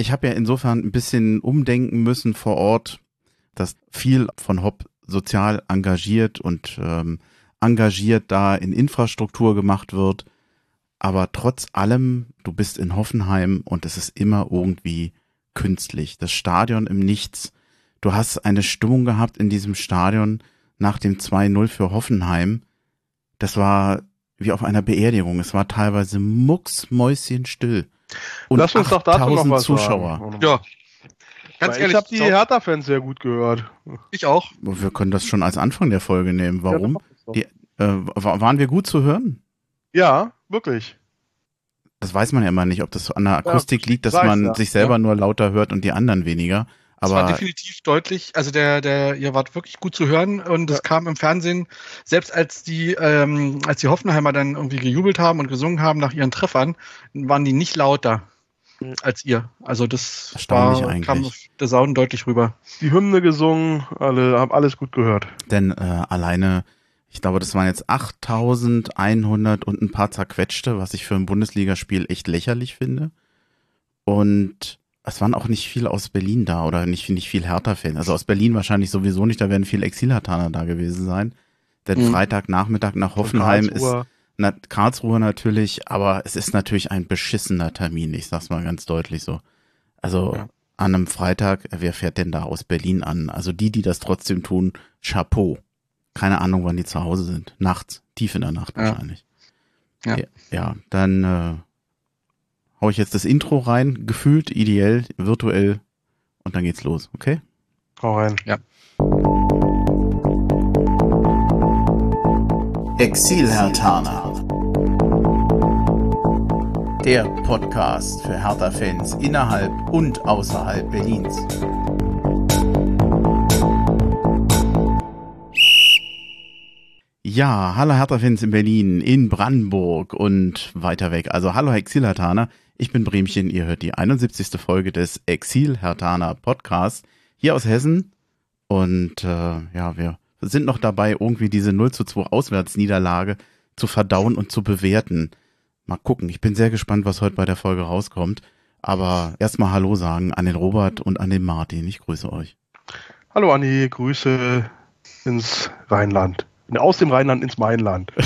Ich habe ja insofern ein bisschen umdenken müssen vor Ort, dass viel von Hopp sozial engagiert und ähm, engagiert da in Infrastruktur gemacht wird. Aber trotz allem, du bist in Hoffenheim und es ist immer irgendwie künstlich. Das Stadion im Nichts. Du hast eine Stimmung gehabt in diesem Stadion nach dem 2-0 für Hoffenheim. Das war wie auf einer Beerdigung. Es war teilweise mucksmäuschenstill. Und Lass uns doch dazu noch was Zuschauer. Sagen. Ja. Ganz Weil ehrlich, ich habe die Hertha-Fans sehr gut gehört. Ich auch. Wir können das schon als Anfang der Folge nehmen. Warum? Ja, die, äh, waren wir gut zu hören? Ja, wirklich. Das weiß man ja immer nicht, ob das an der Akustik ja, liegt, dass man ja. sich selber nur lauter hört und die anderen weniger. Aber es war definitiv deutlich, also der, der, ihr wart wirklich gut zu hören und es kam im Fernsehen, selbst als die, ähm, als die Hoffenheimer dann irgendwie gejubelt haben und gesungen haben nach ihren Treffern, waren die nicht lauter mhm. als ihr. Also das war, eigentlich. kam der Sound deutlich rüber. Die Hymne gesungen, alle haben alles gut gehört. Denn äh, alleine, ich glaube, das waren jetzt 8100 und ein paar zerquetschte, was ich für ein Bundesligaspiel echt lächerlich finde. Und es waren auch nicht viel aus Berlin da oder nicht, nicht viel Hertha-Fans. Also aus Berlin wahrscheinlich sowieso nicht, da werden viel Exil-Hertaner da gewesen sein. Denn mhm. Freitagnachmittag nach Hoffenheim ist na, Karlsruhe natürlich, aber es ist natürlich ein beschissener Termin, ich sag's mal ganz deutlich so. Also ja. an einem Freitag, wer fährt denn da aus Berlin an? Also die, die das trotzdem tun, Chapeau. Keine Ahnung, wann die zu Hause sind. Nachts, tief in der Nacht ja. wahrscheinlich. Ja. ja, dann äh, hau ich jetzt das Intro rein, gefühlt, ideell, virtuell und dann geht's los, okay? Hau rein. Ja. Exil-Hertaner. Der Podcast für Hertha-Fans innerhalb und außerhalb Berlins. Ja, hallo Hertha-Fans in Berlin, in Brandenburg und weiter weg. Also hallo Exil-Hertaner. Ich bin Bremchen, ihr hört die 71. Folge des Exil Hertaner Podcasts hier aus Hessen. Und äh, ja, wir sind noch dabei, irgendwie diese 0 zu 2 Auswärtsniederlage zu verdauen und zu bewerten. Mal gucken, ich bin sehr gespannt, was heute bei der Folge rauskommt. Aber erstmal Hallo sagen an den Robert und an den Martin. Ich grüße euch. Hallo Anni, Grüße ins Rheinland. Aus dem Rheinland ins Mainland.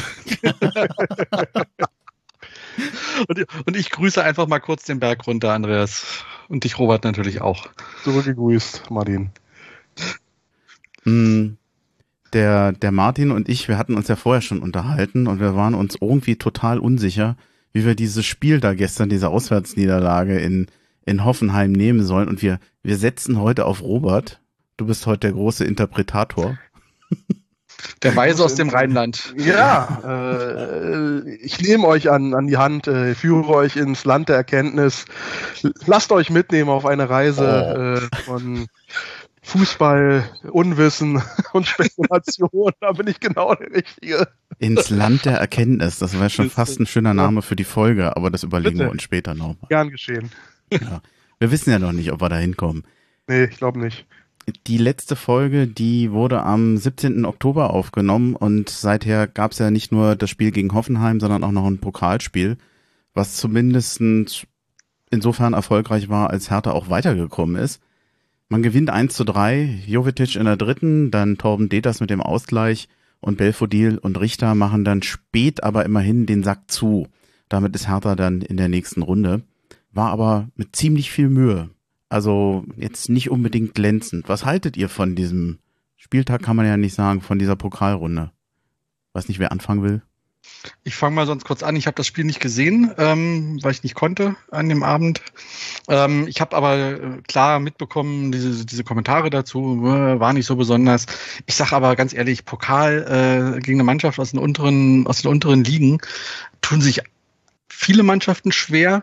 Und, und, ich grüße einfach mal kurz den Berg runter, Andreas. Und dich, Robert, natürlich auch. Zurückgegrüßt, Martin. Mm, der, der Martin und ich, wir hatten uns ja vorher schon unterhalten und wir waren uns irgendwie total unsicher, wie wir dieses Spiel da gestern, diese Auswärtsniederlage in, in Hoffenheim nehmen sollen. Und wir, wir setzen heute auf Robert. Du bist heute der große Interpretator. Der Weise aus dem Rheinland. Ja, äh, ich nehme euch an, an die Hand, äh, führe euch ins Land der Erkenntnis. Lasst euch mitnehmen auf eine Reise oh. äh, von Fußball, Unwissen und Spekulation. da bin ich genau der Richtige. Ins Land der Erkenntnis. Das wäre schon fast ein schöner Name für die Folge, aber das überlegen Bitte. wir uns später noch. Gern geschehen. Ja. Wir wissen ja noch nicht, ob wir da hinkommen. Nee, ich glaube nicht. Die letzte Folge, die wurde am 17. Oktober aufgenommen und seither gab es ja nicht nur das Spiel gegen Hoffenheim, sondern auch noch ein Pokalspiel, was zumindest insofern erfolgreich war, als Hertha auch weitergekommen ist. Man gewinnt 1 zu 3, Jovetic in der dritten, dann Torben Deters mit dem Ausgleich und Belfodil und Richter machen dann spät aber immerhin den Sack zu. Damit ist Hertha dann in der nächsten Runde. War aber mit ziemlich viel Mühe. Also jetzt nicht unbedingt glänzend. Was haltet ihr von diesem Spieltag, kann man ja nicht sagen, von dieser Pokalrunde? Weiß nicht, wer anfangen will. Ich fange mal sonst kurz an. Ich habe das Spiel nicht gesehen, ähm, weil ich nicht konnte an dem Abend. Ähm, ich habe aber äh, klar mitbekommen, diese, diese Kommentare dazu äh, war nicht so besonders. Ich sage aber ganz ehrlich, Pokal äh, gegen eine Mannschaft aus den unteren, aus den unteren Ligen tun sich viele Mannschaften schwer.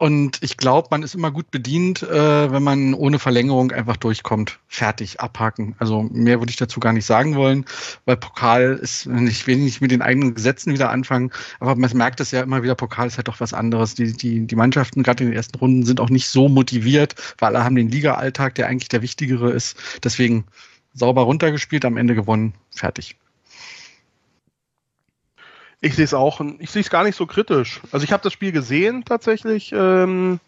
Und ich glaube, man ist immer gut bedient, äh, wenn man ohne Verlängerung einfach durchkommt. Fertig, abhaken. Also mehr würde ich dazu gar nicht sagen wollen, weil Pokal ist, ich will nicht mit den eigenen Gesetzen wieder anfangen, aber man merkt es ja immer wieder, Pokal ist halt doch was anderes. Die, die, die Mannschaften, gerade in den ersten Runden, sind auch nicht so motiviert, weil alle haben den Liga-Alltag, der eigentlich der wichtigere ist. Deswegen sauber runtergespielt, am Ende gewonnen, fertig. Ich sehe es auch, ich sehe es gar nicht so kritisch. Also ich habe das Spiel gesehen tatsächlich. Ähm,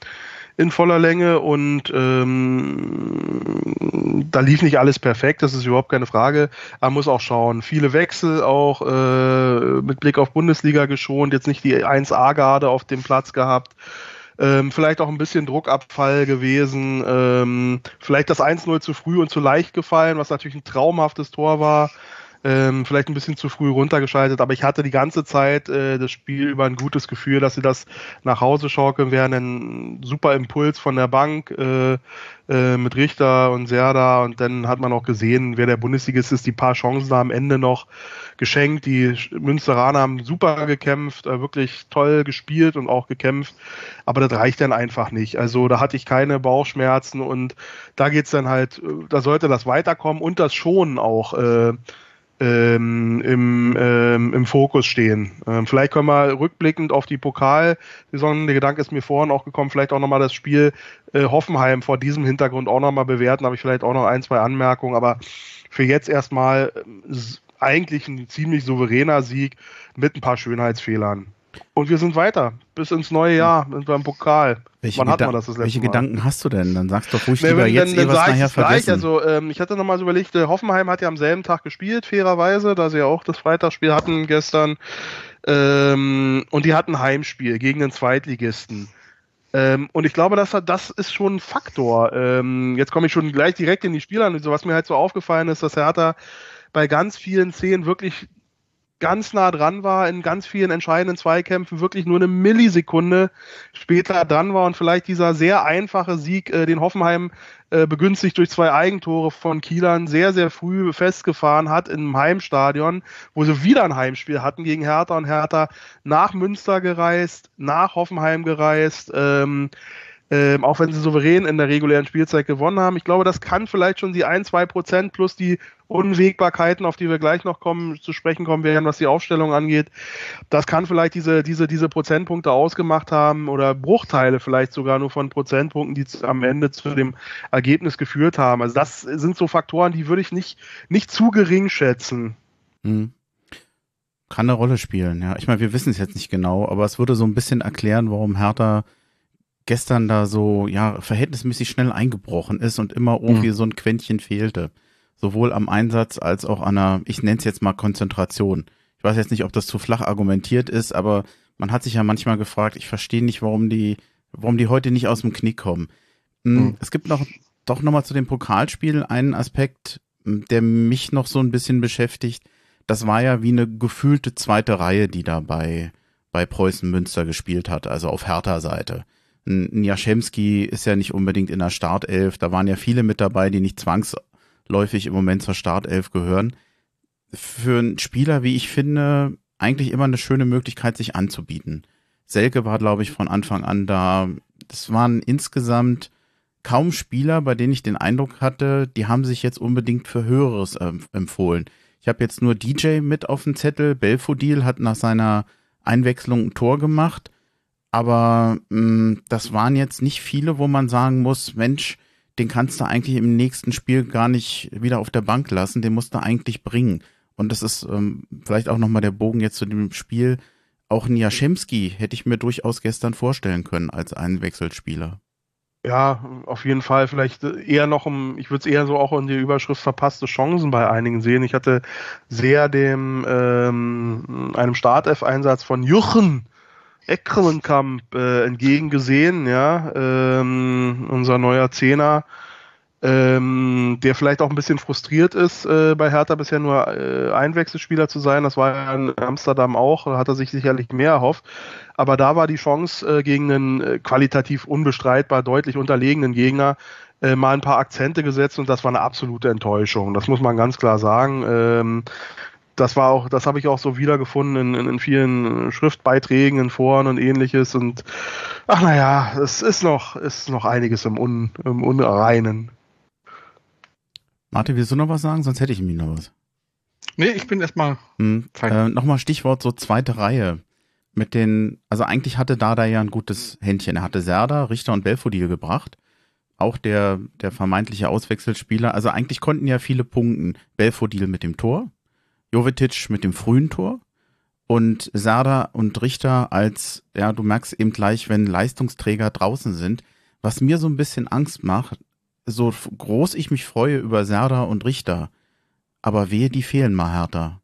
in voller Länge und ähm, da lief nicht alles perfekt, das ist überhaupt keine Frage. Man muss auch schauen. Viele Wechsel auch äh, mit Blick auf Bundesliga geschont, jetzt nicht die 1A-Garde auf dem Platz gehabt. Ähm, vielleicht auch ein bisschen Druckabfall gewesen. Ähm, vielleicht das 1-0 zu früh und zu leicht gefallen, was natürlich ein traumhaftes Tor war ähm, vielleicht ein bisschen zu früh runtergeschaltet, aber ich hatte die ganze Zeit äh, das Spiel über ein gutes Gefühl, dass sie das nach Hause schaukeln werden. Ein super Impuls von der Bank äh, äh, mit Richter und Serda und dann hat man auch gesehen, wer der Bundesligist ist, die paar Chancen da am Ende noch geschenkt. Die Münsteraner haben super gekämpft, äh, wirklich toll gespielt und auch gekämpft, aber das reicht dann einfach nicht. Also da hatte ich keine Bauchschmerzen und da geht's dann halt, äh, da sollte das weiterkommen und das schon auch. Äh, ähm, im, ähm, im Fokus stehen. Ähm, vielleicht können wir rückblickend auf die Pokalsaison, der Gedanke ist mir vorhin auch gekommen, vielleicht auch nochmal das Spiel äh, Hoffenheim vor diesem Hintergrund auch nochmal bewerten, habe ich vielleicht auch noch ein, zwei Anmerkungen, aber für jetzt erstmal äh, eigentlich ein ziemlich souveräner Sieg mit ein paar Schönheitsfehlern. Und wir sind weiter bis ins neue Jahr mit beim Pokal. Welche, Wann hat man das das letzte welche Mal? Gedanken hast du denn? Dann sagst doch ruhig nee, lieber jetzt dann, eh was nachher vergessen. Gleich. Also ähm, ich hatte nochmal so überlegt, äh, Hoffenheim hat ja am selben Tag gespielt, fairerweise, da sie ja auch das Freitagsspiel hatten gestern. Ähm, und die hatten Heimspiel gegen den Zweitligisten. Ähm, und ich glaube, das, das ist schon ein Faktor. Ähm, jetzt komme ich schon gleich direkt in die Spielanalyse. Was mir halt so aufgefallen ist, dass Hertha bei ganz vielen Szenen wirklich ganz nah dran war in ganz vielen entscheidenden Zweikämpfen, wirklich nur eine Millisekunde später dran war und vielleicht dieser sehr einfache Sieg, äh, den Hoffenheim äh, begünstigt durch zwei Eigentore von Kielern, sehr, sehr früh festgefahren hat im Heimstadion, wo sie wieder ein Heimspiel hatten gegen Hertha und Hertha nach Münster gereist, nach Hoffenheim gereist. Ähm, ähm, auch wenn sie souverän in der regulären Spielzeit gewonnen haben. Ich glaube, das kann vielleicht schon die ein, zwei Prozent plus die Unwägbarkeiten, auf die wir gleich noch kommen, zu sprechen kommen werden, was die Aufstellung angeht. Das kann vielleicht diese, diese, diese Prozentpunkte ausgemacht haben oder Bruchteile vielleicht sogar nur von Prozentpunkten, die am Ende zu dem Ergebnis geführt haben. Also das sind so Faktoren, die würde ich nicht, nicht zu gering schätzen. Hm. Kann eine Rolle spielen, ja. Ich meine, wir wissen es jetzt nicht genau, aber es würde so ein bisschen erklären, warum Hertha gestern da so, ja, verhältnismäßig schnell eingebrochen ist und immer irgendwie mhm. so ein Quäntchen fehlte. Sowohl am Einsatz als auch an einer, ich nenne es jetzt mal Konzentration. Ich weiß jetzt nicht, ob das zu flach argumentiert ist, aber man hat sich ja manchmal gefragt, ich verstehe nicht, warum die, warum die heute nicht aus dem Knick kommen. Mhm. Es gibt noch, doch nochmal zu dem Pokalspiel einen Aspekt, hm, der mich noch so ein bisschen beschäftigt. Das war ja wie eine gefühlte zweite Reihe, die da bei, bei Preußen Münster gespielt hat, also auf Hertha Seite. Ein Jaschemski ist ja nicht unbedingt in der Startelf. Da waren ja viele mit dabei, die nicht zwangsläufig im Moment zur Startelf gehören. Für einen Spieler, wie ich finde, eigentlich immer eine schöne Möglichkeit, sich anzubieten. Selke war, glaube ich, von Anfang an da. Das waren insgesamt kaum Spieler, bei denen ich den Eindruck hatte, die haben sich jetzt unbedingt für Höheres äh, empfohlen. Ich habe jetzt nur DJ mit auf dem Zettel. Belfodil hat nach seiner Einwechslung ein Tor gemacht. Aber mh, mm, das waren jetzt nicht viele, wo man sagen muss, Mensch, den kannst du eigentlich im nächsten Spiel gar nicht wieder auf der Bank lassen, den musst du eigentlich bringen. Und das ist ähm, vielleicht auch nochmal der Bogen jetzt zu dem Spiel. Auch ein Jaschemski hätte ich mir durchaus gestern vorstellen können als einen Wechselspieler. Ja, auf jeden Fall. Vielleicht eher noch um, ich würde es eher so auch in die Überschrift verpasste Chancen bei einigen sehen. Ich hatte sehr dem ähm, einem Startelf-Einsatz von Juchen Eckelenkamp äh, entgegengesehen, ja, ähm, unser neuer Zehner, ähm, der vielleicht auch ein bisschen frustriert ist, äh, bei Hertha bisher nur äh, Einwechselspieler zu sein. Das war ja in Amsterdam auch, da hat er sich sicherlich mehr erhofft. Aber da war die Chance äh, gegen einen äh, qualitativ unbestreitbar deutlich unterlegenen Gegner äh, mal ein paar Akzente gesetzt und das war eine absolute Enttäuschung. Das muss man ganz klar sagen. Ähm, das war auch, das habe ich auch so wiedergefunden in, in, in, vielen Schriftbeiträgen, in Foren und ähnliches. Und ach naja, es ist noch, ist noch einiges im, Un, im Unreinen. Martin, willst du noch was sagen? Sonst hätte ich mir noch was. Nee, ich bin erstmal hm, Äh, Nochmal Stichwort so zweite Reihe. Mit den, also eigentlich hatte Dada ja ein gutes Händchen. Er hatte Serda, Richter und Belfodil gebracht. Auch der, der vermeintliche Auswechselspieler. Also eigentlich konnten ja viele punkten. Belfodil mit dem Tor, Jovetic mit dem frühen Tor und Sada und Richter als, ja, du merkst eben gleich, wenn Leistungsträger draußen sind, was mir so ein bisschen Angst macht, so groß ich mich freue über Serda und Richter, aber wehe, die fehlen mal härter.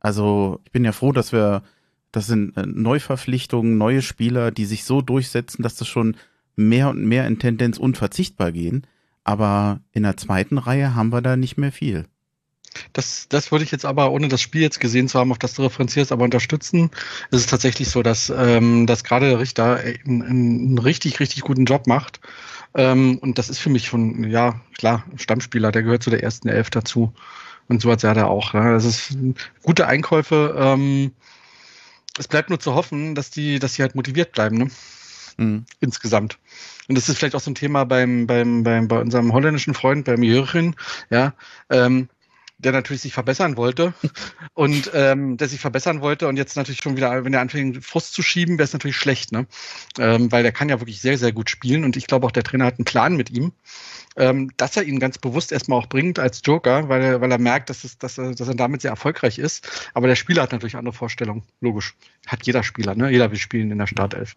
Also ich bin ja froh, dass wir, das sind äh, Neuverpflichtungen, neue Spieler, die sich so durchsetzen, dass das schon mehr und mehr in Tendenz unverzichtbar gehen. Aber in der zweiten Reihe haben wir da nicht mehr viel. Das, das würde ich jetzt aber, ohne das Spiel jetzt gesehen zu haben, auf das du referenzierst, aber unterstützen. Es ist tatsächlich so, dass, ähm, dass gerade der Richter einen, einen richtig, richtig guten Job macht. Ähm, und das ist für mich schon, ja, klar, Stammspieler, der gehört zu der ersten Elf dazu. Und so hat er da auch. Ne? Das ist gute Einkäufe. Ähm, es bleibt nur zu hoffen, dass die, dass die halt motiviert bleiben, ne? Mhm. Insgesamt. Und das ist vielleicht auch so ein Thema beim, beim, beim, bei unserem holländischen Freund, beim Jürgen, ja. Ähm, der natürlich sich verbessern wollte und ähm, der sich verbessern wollte und jetzt natürlich schon wieder, wenn er anfängt, Frust zu schieben, wäre es natürlich schlecht, ne? Ähm, weil der kann ja wirklich sehr, sehr gut spielen und ich glaube auch der Trainer hat einen Plan mit ihm, ähm, dass er ihn ganz bewusst erstmal auch bringt als Joker, weil er, weil er merkt, dass, es, dass, er, dass er damit sehr erfolgreich ist. Aber der Spieler hat natürlich andere Vorstellungen, logisch. Hat jeder Spieler, ne? Jeder will spielen in der Startelf.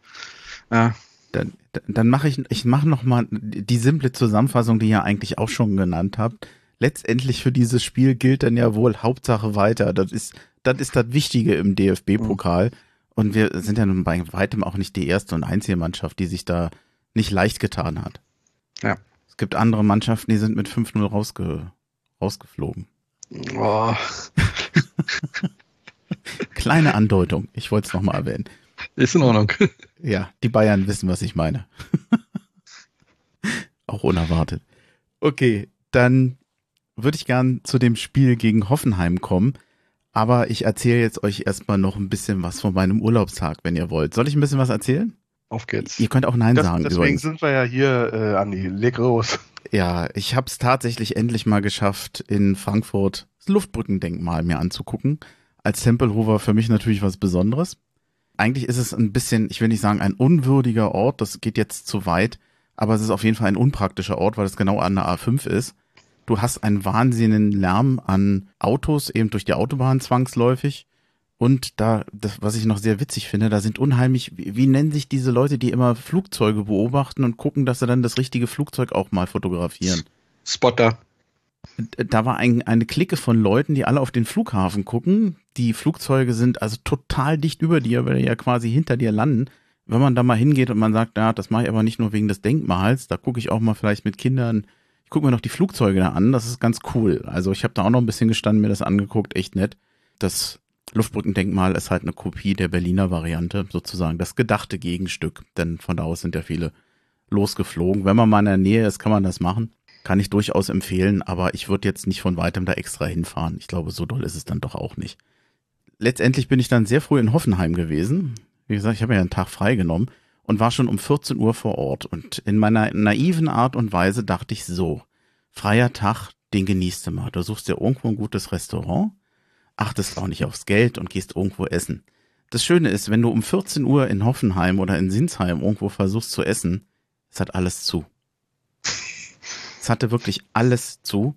Ja. Dann, dann mache ich, ich mache nochmal die simple Zusammenfassung, die ihr eigentlich auch schon genannt habt letztendlich für dieses Spiel gilt dann ja wohl Hauptsache weiter. Das ist, das ist das Wichtige im DFB-Pokal. Mhm. Und wir sind ja nun bei weitem auch nicht die erste und einzige Mannschaft, die sich da nicht leicht getan hat. Ja. Es gibt andere Mannschaften, die sind mit 5-0 rausge rausgeflogen. Oh. Kleine Andeutung. Ich wollte es nochmal erwähnen. Ist in Ordnung. Ja, die Bayern wissen, was ich meine. Auch unerwartet. Okay, dann würde ich gern zu dem Spiel gegen Hoffenheim kommen. Aber ich erzähle jetzt euch erstmal noch ein bisschen was von meinem Urlaubstag, wenn ihr wollt. Soll ich ein bisschen was erzählen? Auf geht's. Ihr könnt auch Nein das, sagen. Deswegen übrigens. sind wir ja hier, äh, Andi. Leg los. Ja, ich habe es tatsächlich endlich mal geschafft, in Frankfurt das Luftbrückendenkmal mir anzugucken. Als Tempelhofer für mich natürlich was Besonderes. Eigentlich ist es ein bisschen, ich will nicht sagen, ein unwürdiger Ort, das geht jetzt zu weit, aber es ist auf jeden Fall ein unpraktischer Ort, weil es genau an der A5 ist du hast einen wahnsinnigen Lärm an Autos, eben durch die Autobahn zwangsläufig. Und da, das, was ich noch sehr witzig finde, da sind unheimlich, wie, wie nennen sich diese Leute, die immer Flugzeuge beobachten und gucken, dass sie dann das richtige Flugzeug auch mal fotografieren? Spotter. Da war ein, eine Clique von Leuten, die alle auf den Flughafen gucken. Die Flugzeuge sind also total dicht über dir, weil die ja quasi hinter dir landen. Wenn man da mal hingeht und man sagt, ja, das mache ich aber nicht nur wegen des Denkmals, da gucke ich auch mal vielleicht mit Kindern gucke mir noch die Flugzeuge da an, das ist ganz cool. Also ich habe da auch noch ein bisschen gestanden, mir das angeguckt, echt nett. Das Luftbrückendenkmal ist halt eine Kopie der Berliner Variante, sozusagen das gedachte Gegenstück, denn von da aus sind ja viele losgeflogen. Wenn man mal in der Nähe ist, kann man das machen. Kann ich durchaus empfehlen, aber ich würde jetzt nicht von weitem da extra hinfahren. Ich glaube, so doll ist es dann doch auch nicht. Letztendlich bin ich dann sehr früh in Hoffenheim gewesen. Wie gesagt, ich habe ja einen Tag frei genommen und war schon um 14 Uhr vor Ort. Und in meiner naiven Art und Weise dachte ich so, freier Tag, den genießt du mal. Du suchst dir irgendwo ein gutes Restaurant, achtest auch nicht aufs Geld und gehst irgendwo essen. Das Schöne ist, wenn du um 14 Uhr in Hoffenheim oder in Sinsheim irgendwo versuchst zu essen, es hat alles zu. Es hatte wirklich alles zu.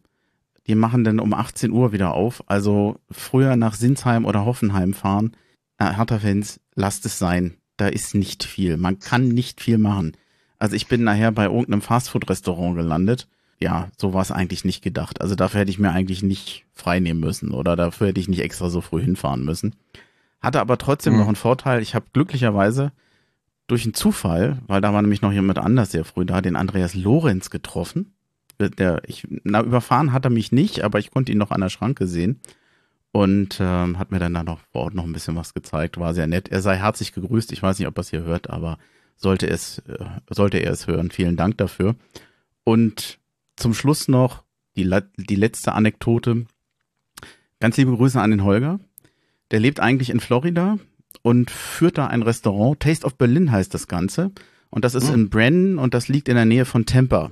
Die machen dann um 18 Uhr wieder auf. Also früher nach Sinsheim oder Hoffenheim fahren. Äh, Hertha-Fans, lasst es sein da ist nicht viel. Man kann nicht viel machen. Also ich bin nachher bei irgendeinem Fastfood-Restaurant gelandet. Ja, so war es eigentlich nicht gedacht. Also dafür hätte ich mir eigentlich nicht frei nehmen müssen oder dafür hätte ich nicht extra so früh hinfahren müssen. Hatte aber trotzdem mhm. noch einen Vorteil. Ich habe glücklicherweise durch einen Zufall, weil da war nämlich noch jemand anders sehr früh da, den Andreas Lorenz getroffen. Der, ich, na, überfahren hat er mich nicht, aber ich konnte ihn noch an der Schranke sehen und ähm, hat mir dann da noch vor Ort noch ein bisschen was gezeigt. War sehr nett. Er sei herzlich gegrüßt. Ich weiß nicht, ob er es hier hört, aber sollte es, äh, sollte er es hören. Vielen Dank dafür. Und zum Schluss noch die, die letzte Anekdote. Ganz liebe Grüße an den Holger. Der lebt eigentlich in Florida und führt da ein Restaurant. Taste of Berlin heißt das Ganze. Und das ist mhm. in Brennan und das liegt in der Nähe von Tampa.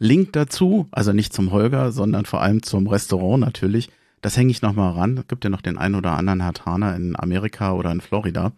Link dazu, also nicht zum Holger, sondern vor allem zum Restaurant natürlich, das hänge ich nochmal ran. Es gibt ja noch den einen oder anderen Hartaner in Amerika oder in Florida.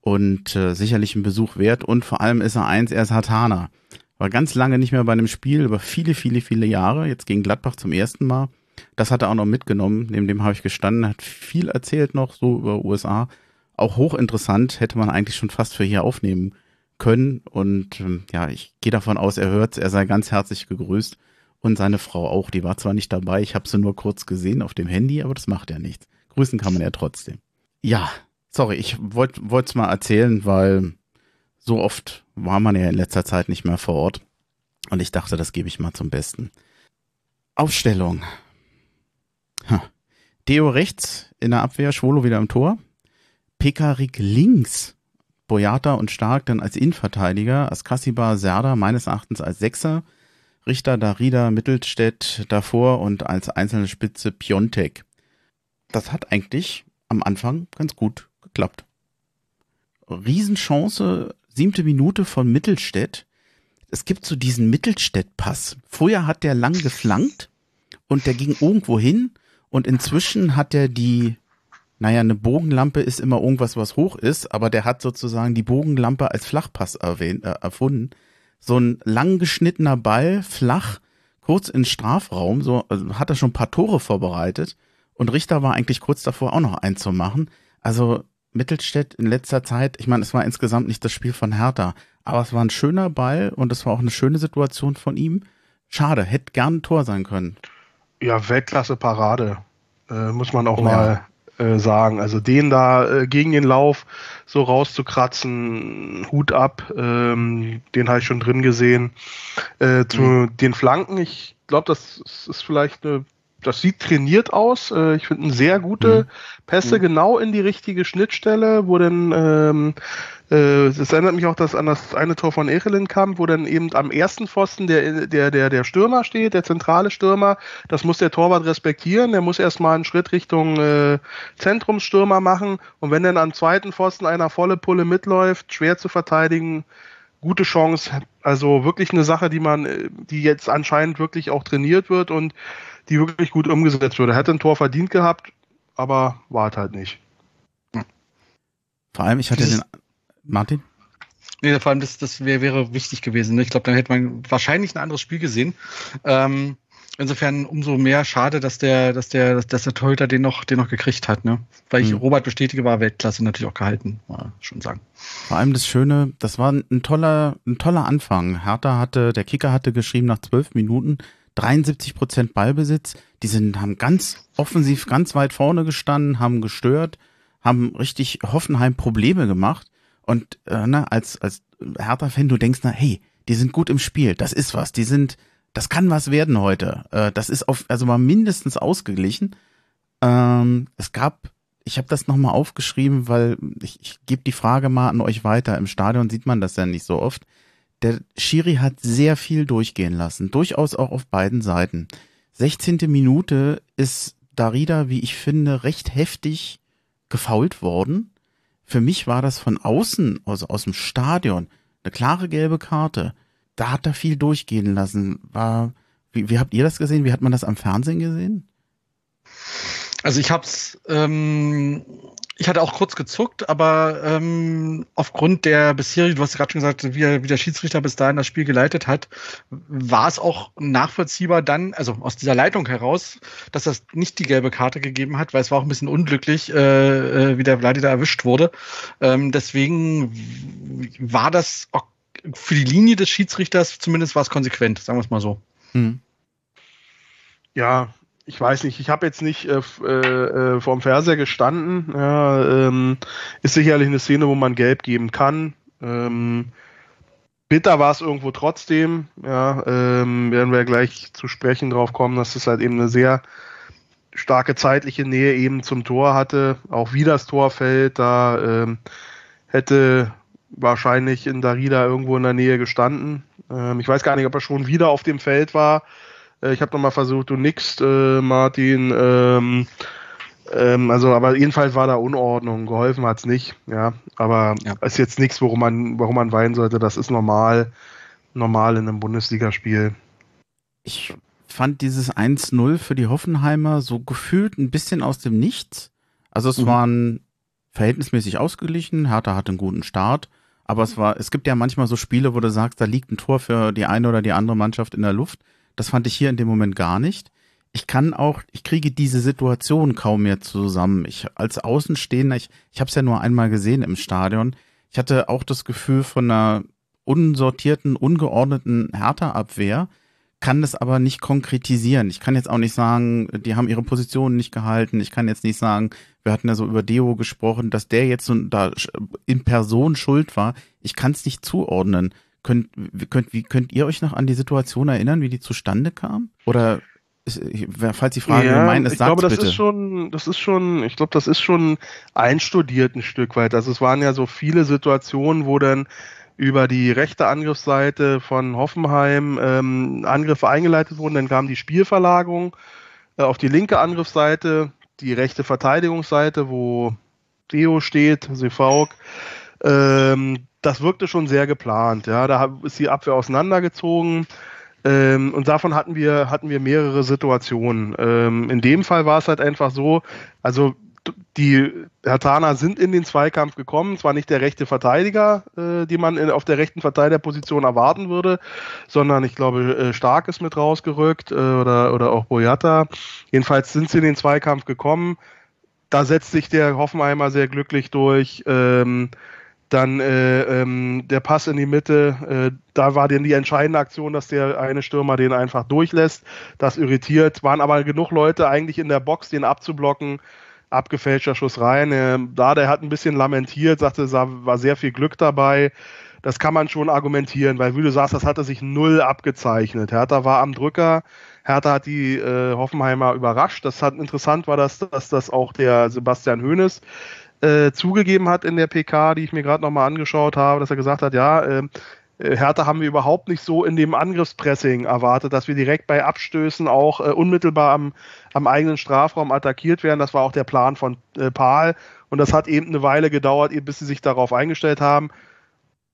Und äh, sicherlich ein Besuch wert. Und vor allem ist er eins, er ist Hartaner. War ganz lange nicht mehr bei einem Spiel, über viele, viele, viele Jahre. Jetzt gegen Gladbach zum ersten Mal. Das hat er auch noch mitgenommen. Neben dem habe ich gestanden. Hat viel erzählt noch, so über USA. Auch hochinteressant. Hätte man eigentlich schon fast für hier aufnehmen können. Und ähm, ja, ich gehe davon aus, er hört Er sei ganz herzlich gegrüßt. Und seine Frau auch. Die war zwar nicht dabei, ich habe sie nur kurz gesehen auf dem Handy, aber das macht ja nichts. Grüßen kann man ja trotzdem. Ja, sorry, ich wollte es mal erzählen, weil so oft war man ja in letzter Zeit nicht mehr vor Ort. Und ich dachte, das gebe ich mal zum Besten. Aufstellung. Ha. Deo rechts in der Abwehr, Schwolo wieder im Tor. Pekarik links Boyata und Stark dann als Innenverteidiger, Askasiba Serda meines Erachtens als Sechser, Richter Darida Mittelstädt davor und als einzelne Spitze Piontek. Das hat eigentlich am Anfang ganz gut geklappt. Riesenchance, siebte Minute von Mittelstädt. Es gibt so diesen Mittelstädt-Pass. Vorher hat der lang geflankt und der ging irgendwo hin und inzwischen hat er die naja, eine Bogenlampe ist immer irgendwas, was hoch ist, aber der hat sozusagen die Bogenlampe als Flachpass erwähnt, äh, erfunden. So ein lang geschnittener Ball, flach, kurz in Strafraum, so also hat er schon ein paar Tore vorbereitet. Und Richter war eigentlich kurz davor auch noch einzumachen. Also Mittelstädt in letzter Zeit, ich meine, es war insgesamt nicht das Spiel von Hertha, aber es war ein schöner Ball und es war auch eine schöne Situation von ihm. Schade, hätte gern ein Tor sein können. Ja, Weltklasse Parade, äh, muss man auch oh, mal ja. Äh, sagen. Also den da äh, gegen den Lauf so rauszukratzen, Hut ab, ähm, den habe ich schon drin gesehen. Äh, zu mhm. den Flanken, ich glaube, das ist vielleicht eine das sieht trainiert aus. Äh, ich finde sehr gute mhm. Pässe mhm. genau in die richtige Schnittstelle, wo dann ähm, äh, das erinnert mich auch das an das eine Tor von Echelin kam, wo dann eben am ersten Pfosten der, der, der, der Stürmer steht, der zentrale Stürmer. Das muss der Torwart respektieren. Der muss erstmal einen Schritt Richtung äh, Zentrumsstürmer machen. Und wenn dann am zweiten Pfosten einer volle Pulle mitläuft, schwer zu verteidigen, gute Chance. Also wirklich eine Sache, die man, äh, die jetzt anscheinend wirklich auch trainiert wird und die wirklich gut umgesetzt wurde. Hätte ein Tor verdient gehabt, aber war es halt nicht. Vor allem, ich hatte Dieses, den. Martin? Nee, vor allem, das, das wär, wäre wichtig gewesen. Ne? Ich glaube, dann hätte man wahrscheinlich ein anderes Spiel gesehen. Ähm, insofern umso mehr schade, dass der, dass der, dass der Torhüter den noch, den noch gekriegt hat, ne? Weil ich mhm. Robert bestätige, war Weltklasse natürlich auch gehalten, mal schon sagen. Vor allem das Schöne, das war ein toller, ein toller Anfang. Hertha hatte, der Kicker hatte geschrieben nach zwölf Minuten, 73 Prozent Ballbesitz. Die sind, haben ganz offensiv ganz weit vorne gestanden, haben gestört, haben richtig Hoffenheim Probleme gemacht. Und äh, na, als, als Hertha-Fan, du denkst, na, hey, die sind gut im Spiel, das ist was, die sind, das kann was werden heute. Äh, das ist auf, also mal mindestens ausgeglichen. Ähm, es gab, ich habe das nochmal aufgeschrieben, weil ich, ich gebe die Frage mal an euch weiter. Im Stadion sieht man das ja nicht so oft. Der Schiri hat sehr viel durchgehen lassen, durchaus auch auf beiden Seiten. 16. Minute ist Darida, wie ich finde, recht heftig gefault worden. Für mich war das von außen, also aus dem Stadion, eine klare gelbe Karte. Da hat er viel durchgehen lassen. War, wie, wie habt ihr das gesehen? Wie hat man das am Fernsehen gesehen? Also ich hab's ähm, ich hatte auch kurz gezuckt, aber ähm, aufgrund der bisherigen, du hast gerade schon gesagt, wie, wie der Schiedsrichter bis dahin das Spiel geleitet hat, war es auch nachvollziehbar dann, also aus dieser Leitung heraus, dass das nicht die gelbe Karte gegeben hat, weil es war auch ein bisschen unglücklich, äh, äh wie der Vladi da erwischt wurde. Ähm, deswegen war das auch für die Linie des Schiedsrichters zumindest war es konsequent, sagen wir es mal so. Hm. Ja, ich weiß nicht, ich habe jetzt nicht äh, äh, äh, vorm Fernseher gestanden. Ja, ähm, ist sicherlich eine Szene, wo man gelb geben kann. Ähm, bitter war es irgendwo trotzdem. Ja, ähm, werden wir gleich zu sprechen drauf kommen, dass es halt eben eine sehr starke zeitliche Nähe eben zum Tor hatte. Auch wie das Tor fällt, da ähm, hätte wahrscheinlich in Darida irgendwo in der Nähe gestanden. Ähm, ich weiß gar nicht, ob er schon wieder auf dem Feld war. Äh, ich habe nochmal versucht, du nix, äh, Martin. Ähm, ähm, also, aber jedenfalls war da Unordnung. Geholfen hat's nicht, ja. Aber ja. ist jetzt nichts, worum man, warum man weinen sollte. Das ist normal, normal in einem Bundesligaspiel. Ich fand dieses 1-0 für die Hoffenheimer so gefühlt ein bisschen aus dem Nichts. Also es mhm. waren verhältnismäßig ausgeglichen. Hertha hatte einen guten Start. Aber es war, es gibt ja manchmal so Spiele, wo du sagst, da liegt ein Tor für die eine oder die andere Mannschaft in der Luft. Das fand ich hier in dem Moment gar nicht. Ich kann auch, ich kriege diese Situation kaum mehr zusammen. Ich als Außenstehender, ich, ich habe es ja nur einmal gesehen im Stadion. ich hatte auch das Gefühl von einer unsortierten, ungeordneten Hertha-Abwehr, kann das aber nicht konkretisieren. Ich kann jetzt auch nicht sagen, die haben ihre Position nicht gehalten. Ich kann jetzt nicht sagen, wir hatten ja so über Deo gesprochen, dass der jetzt so da in Person schuld war. Ich kann es nicht zuordnen. Könnt, könnt, wie, könnt ihr euch noch an die Situation erinnern, wie die zustande kam? Oder falls die Frage ja, gemeint ist, ich glaube, das bitte. ist schon, das ist schon, ich glaube, das ist schon einstudiert ein Stück weit. Also es waren ja so viele Situationen, wo dann über die rechte Angriffsseite von Hoffenheim ähm, Angriffe eingeleitet wurden. Dann kam die Spielverlagerung äh, auf die linke Angriffsseite, die rechte Verteidigungsseite, wo Theo steht, Sefauk. Ähm, das wirkte schon sehr geplant. Ja, da ist die Abwehr auseinandergezogen. Ähm, und davon hatten wir, hatten wir mehrere Situationen. Ähm, in dem Fall war es halt einfach so, also die Hertaner sind in den Zweikampf gekommen, zwar nicht der rechte Verteidiger, äh, die man in, auf der rechten Verteidigerposition erwarten würde, sondern ich glaube, äh, Stark ist mit rausgerückt äh, oder, oder auch Boyata. Jedenfalls sind sie in den Zweikampf gekommen. Da setzt sich der Hoffenheimer sehr glücklich durch. Ähm, dann äh, ähm, der Pass in die Mitte, äh, da war dann die entscheidende Aktion, dass der eine Stürmer den einfach durchlässt. Das irritiert, waren aber genug Leute eigentlich in der Box, den abzublocken abgefälschter Schuss rein. Äh, da, der hat ein bisschen lamentiert, sagte, es war sehr viel Glück dabei. Das kann man schon argumentieren, weil wie du sagst, das hatte sich null abgezeichnet. Hertha war am Drücker, Hertha hat die äh, Hoffenheimer überrascht. Das hat interessant war, dass, dass das auch der Sebastian Hoeneß äh, zugegeben hat in der PK, die ich mir gerade nochmal angeschaut habe, dass er gesagt hat, ja, ähm, äh, Hertha haben wir überhaupt nicht so in dem Angriffspressing erwartet, dass wir direkt bei Abstößen auch äh, unmittelbar am, am eigenen Strafraum attackiert werden. Das war auch der Plan von äh, Pahl. Und das hat eben eine Weile gedauert, bis sie sich darauf eingestellt haben.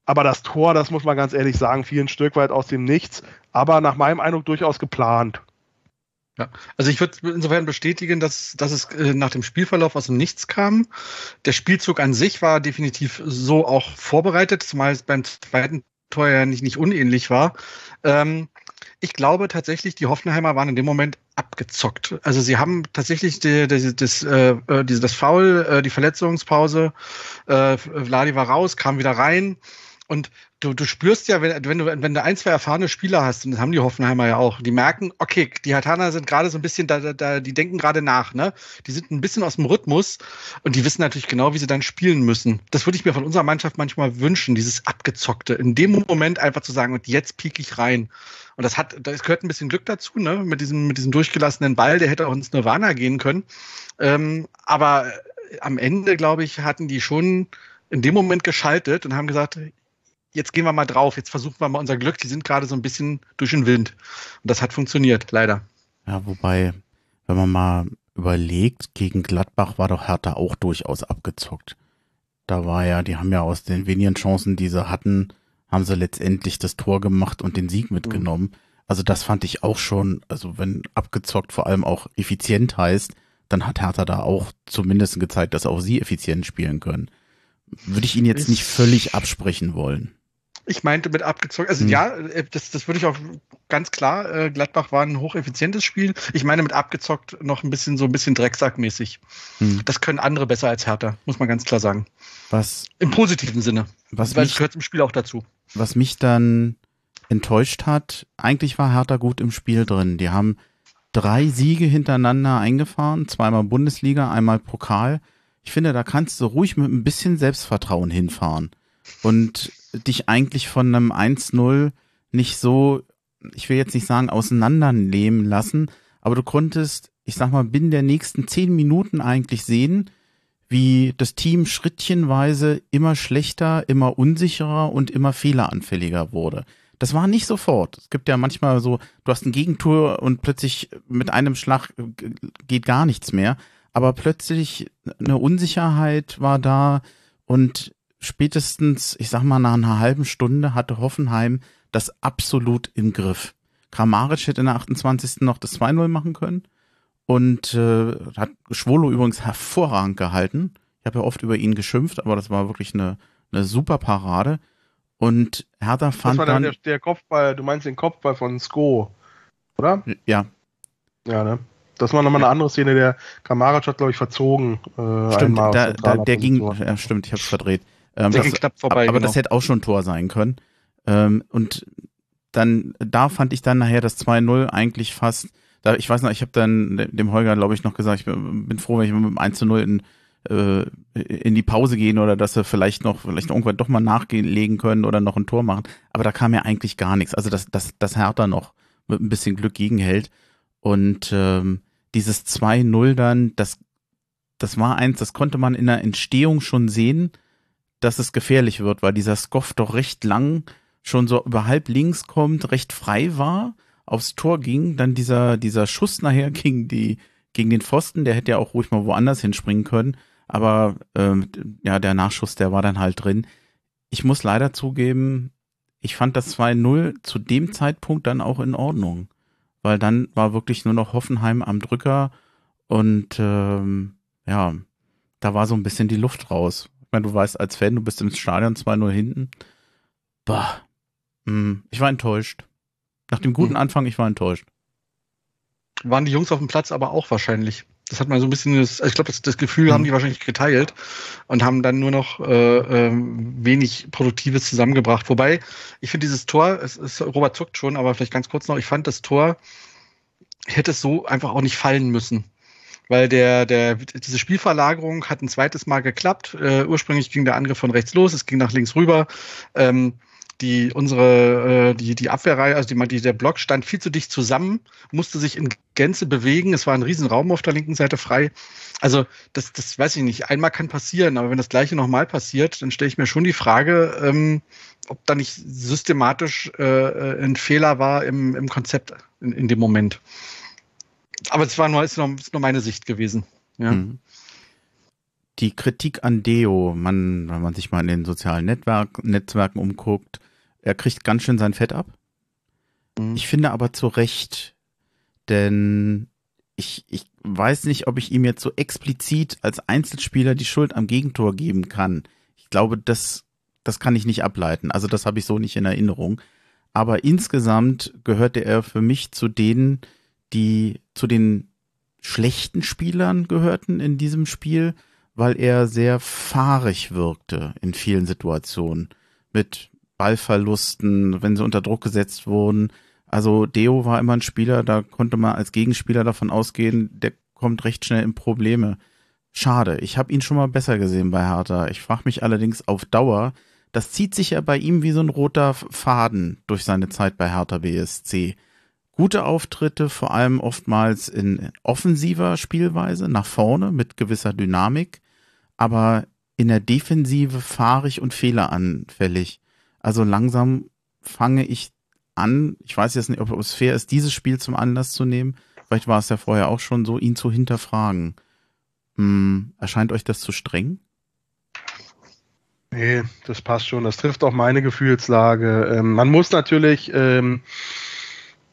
Aber das Tor, das muss man ganz ehrlich sagen, fiel ein Stück weit aus dem Nichts, aber nach meinem Eindruck durchaus geplant. Ja, also ich würde insofern bestätigen, dass, dass es äh, nach dem Spielverlauf aus dem Nichts kam. Der Spielzug an sich war definitiv so auch vorbereitet, zumal es beim zweiten Tor ja nicht, nicht unähnlich war. Ähm, ich glaube tatsächlich, die Hoffenheimer waren in dem Moment abgezockt. Also sie haben tatsächlich die, die, das, äh, äh das Foul, äh, die Verletzungspause, äh, Vladi war raus, kam wieder rein. Und du, du spürst ja, wenn, wenn, du, wenn du ein, zwei erfahrene Spieler hast, und das haben die Hoffenheimer ja auch, die merken, okay, die Hatana sind gerade so ein bisschen, da, da, die denken gerade nach, ne? Die sind ein bisschen aus dem Rhythmus und die wissen natürlich genau, wie sie dann spielen müssen. Das würde ich mir von unserer Mannschaft manchmal wünschen, dieses Abgezockte. In dem Moment einfach zu sagen, und jetzt pieke ich rein. Und das hat, das gehört ein bisschen Glück dazu, ne? Mit diesem, mit diesem durchgelassenen Ball, der hätte auch ins Nirvana gehen können. Ähm, aber am Ende, glaube ich, hatten die schon in dem Moment geschaltet und haben gesagt, jetzt gehen wir mal drauf, jetzt versuchen wir mal unser Glück. Die sind gerade so ein bisschen durch den Wind. Und das hat funktioniert, leider. Ja, wobei, wenn man mal überlegt, gegen Gladbach war doch Hertha auch durchaus abgezockt. Da war ja, die haben ja aus den wenigen Chancen, die sie hatten, haben sie letztendlich das Tor gemacht und den Sieg mitgenommen. Mhm. Also das fand ich auch schon, also wenn abgezockt vor allem auch effizient heißt, dann hat Hertha da auch zumindest gezeigt, dass auch sie effizient spielen können. Würde ich Ihnen jetzt nicht völlig absprechen wollen. Ich meinte mit abgezockt, also hm. ja, äh, das, das würde ich auch ganz klar, äh, Gladbach war ein hocheffizientes Spiel. Ich meine mit abgezockt noch ein bisschen so ein bisschen Drecksackmäßig. Hm. Das können andere besser als Hertha, muss man ganz klar sagen. Was? Im positiven Sinne. Was Weil es gehört zum Spiel auch dazu. Was mich dann enttäuscht hat, eigentlich war Hertha gut im Spiel drin. Die haben drei Siege hintereinander eingefahren, zweimal Bundesliga, einmal Pokal. Ich finde, da kannst du ruhig mit ein bisschen Selbstvertrauen hinfahren. Und dich eigentlich von einem 1-0 nicht so, ich will jetzt nicht sagen, auseinandernehmen lassen, aber du konntest, ich sag mal, binnen der nächsten zehn Minuten eigentlich sehen, wie das Team schrittchenweise immer schlechter, immer unsicherer und immer fehleranfälliger wurde. Das war nicht sofort. Es gibt ja manchmal so, du hast ein Gegentor und plötzlich mit einem Schlag geht gar nichts mehr. Aber plötzlich eine Unsicherheit war da und spätestens, ich sag mal, nach einer halben Stunde hatte Hoffenheim das absolut im Griff. Kramaric hätte in der 28. noch das 2-0 machen können und äh, hat Schwolo übrigens hervorragend gehalten. Ich habe ja oft über ihn geschimpft, aber das war wirklich eine, eine super Parade. Und Hertha fand das war dann... Der, der Kopfball, du meinst den Kopfball von Sko, oder? Ja. Ja, ne? Das war nochmal eine andere Szene, der Kramaric hat, glaube ich, verzogen. Äh, stimmt, da, da, der ging, ja, stimmt, ich habe es verdreht. Ähm, das, knapp vorbei, aber genau. das hätte auch schon ein Tor sein können. Ähm, und dann, da fand ich dann nachher das 2-0 eigentlich fast, da, ich weiß noch, ich habe dann dem Holger, glaube ich, noch gesagt, ich bin, bin froh, wenn ich mit dem 1-0 in, äh, in die Pause gehen oder dass sie vielleicht noch, vielleicht irgendwann doch mal nachlegen können oder noch ein Tor machen. Aber da kam ja eigentlich gar nichts. Also, dass, dass, dass Hertha noch mit ein bisschen Glück gegenhält. Und ähm, dieses 2-0 dann, das, das war eins, das konnte man in der Entstehung schon sehen, dass es gefährlich wird, weil dieser Skoff doch recht lang schon so über halb links kommt, recht frei war, aufs Tor ging, dann dieser, dieser Schuss nachher gegen die, gegen den Pfosten, der hätte ja auch ruhig mal woanders hinspringen können, aber ähm, ja, der Nachschuss, der war dann halt drin. Ich muss leider zugeben, ich fand das 2-0 zu dem Zeitpunkt dann auch in Ordnung, weil dann war wirklich nur noch Hoffenheim am Drücker und ähm, ja, da war so ein bisschen die Luft raus. Ich meine, du weißt als Fan, du bist im Stadion 2-0 hinten. Bah, hm, ich war enttäuscht. Nach dem guten hm. Anfang, ich war enttäuscht. Waren die Jungs auf dem Platz aber auch wahrscheinlich. Das hat man so ein bisschen, das, also ich glaube, das, das, Gefühl haben hm. die wahrscheinlich geteilt und haben dann nur noch äh, äh, wenig Produktives zusammengebracht. Wobei, ich finde dieses Tor, es ist, Robert zuckt schon, aber vielleicht ganz kurz noch, ich fand das Tor hätte es so einfach auch nicht fallen müssen weil der, der, diese Spielverlagerung hat ein zweites Mal geklappt. Äh, ursprünglich ging der Angriff von rechts los, es ging nach links rüber. Ähm, die unsere äh, die die Abwehrreihe, also die, die der Block stand viel zu dicht zusammen, musste sich in Gänze bewegen. Es war ein Riesenraum auf der linken Seite frei. Also das das weiß ich nicht. Einmal kann passieren, aber wenn das Gleiche nochmal passiert, dann stelle ich mir schon die Frage, ähm, ob da nicht systematisch äh, äh ein Fehler war im, im Konzept in, in dem Moment. Aber es war nur ist nur, ist nur meine Sicht gewesen. Ja. Mhm die Kritik an Deo, man, wenn man sich mal in den sozialen Netzwerk, Netzwerken umguckt, er kriegt ganz schön sein Fett ab. Mhm. Ich finde aber zu Recht, denn ich, ich weiß nicht, ob ich ihm jetzt so explizit als Einzelspieler die Schuld am Gegentor geben kann. Ich glaube, das, das kann ich nicht ableiten. Also das habe ich so nicht in Erinnerung. Aber insgesamt gehörte er für mich zu denen, die zu den schlechten Spielern gehörten in diesem Spiel weil er sehr fahrig wirkte in vielen Situationen. Mit Ballverlusten, wenn sie unter Druck gesetzt wurden. Also Deo war immer ein Spieler, da konnte man als Gegenspieler davon ausgehen, der kommt recht schnell in Probleme. Schade, ich habe ihn schon mal besser gesehen bei Hertha. Ich frage mich allerdings auf Dauer, das zieht sich ja bei ihm wie so ein roter Faden durch seine Zeit bei Hertha BSC. Gute Auftritte, vor allem oftmals in offensiver Spielweise, nach vorne mit gewisser Dynamik aber in der Defensive fahrig und fehleranfällig. Also langsam fange ich an, ich weiß jetzt nicht, ob es fair ist, dieses Spiel zum Anlass zu nehmen. Vielleicht war es ja vorher auch schon so, ihn zu hinterfragen. Hm, erscheint euch das zu streng? Nee, das passt schon. Das trifft auch meine Gefühlslage. Ähm, man muss natürlich ähm,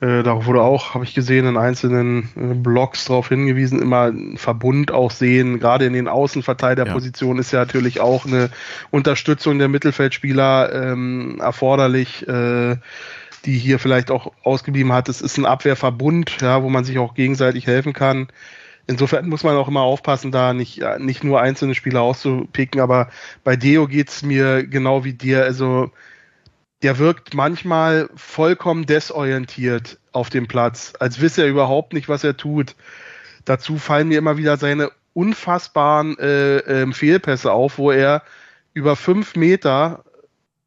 äh, darauf wurde auch, habe ich gesehen, in einzelnen äh, Blogs darauf hingewiesen, immer einen Verbund auch sehen. Gerade in den Außenverteidigerpositionen ja. ist ja natürlich auch eine Unterstützung der Mittelfeldspieler ähm, erforderlich, äh, die hier vielleicht auch ausgeblieben hat. Es ist ein Abwehrverbund, ja, wo man sich auch gegenseitig helfen kann. Insofern muss man auch immer aufpassen, da nicht, nicht nur einzelne Spieler auszupicken, aber bei Deo geht's mir genau wie dir. Also der wirkt manchmal vollkommen desorientiert auf dem Platz, als wisse er überhaupt nicht, was er tut. Dazu fallen mir immer wieder seine unfassbaren äh, äh, Fehlpässe auf, wo er über fünf Meter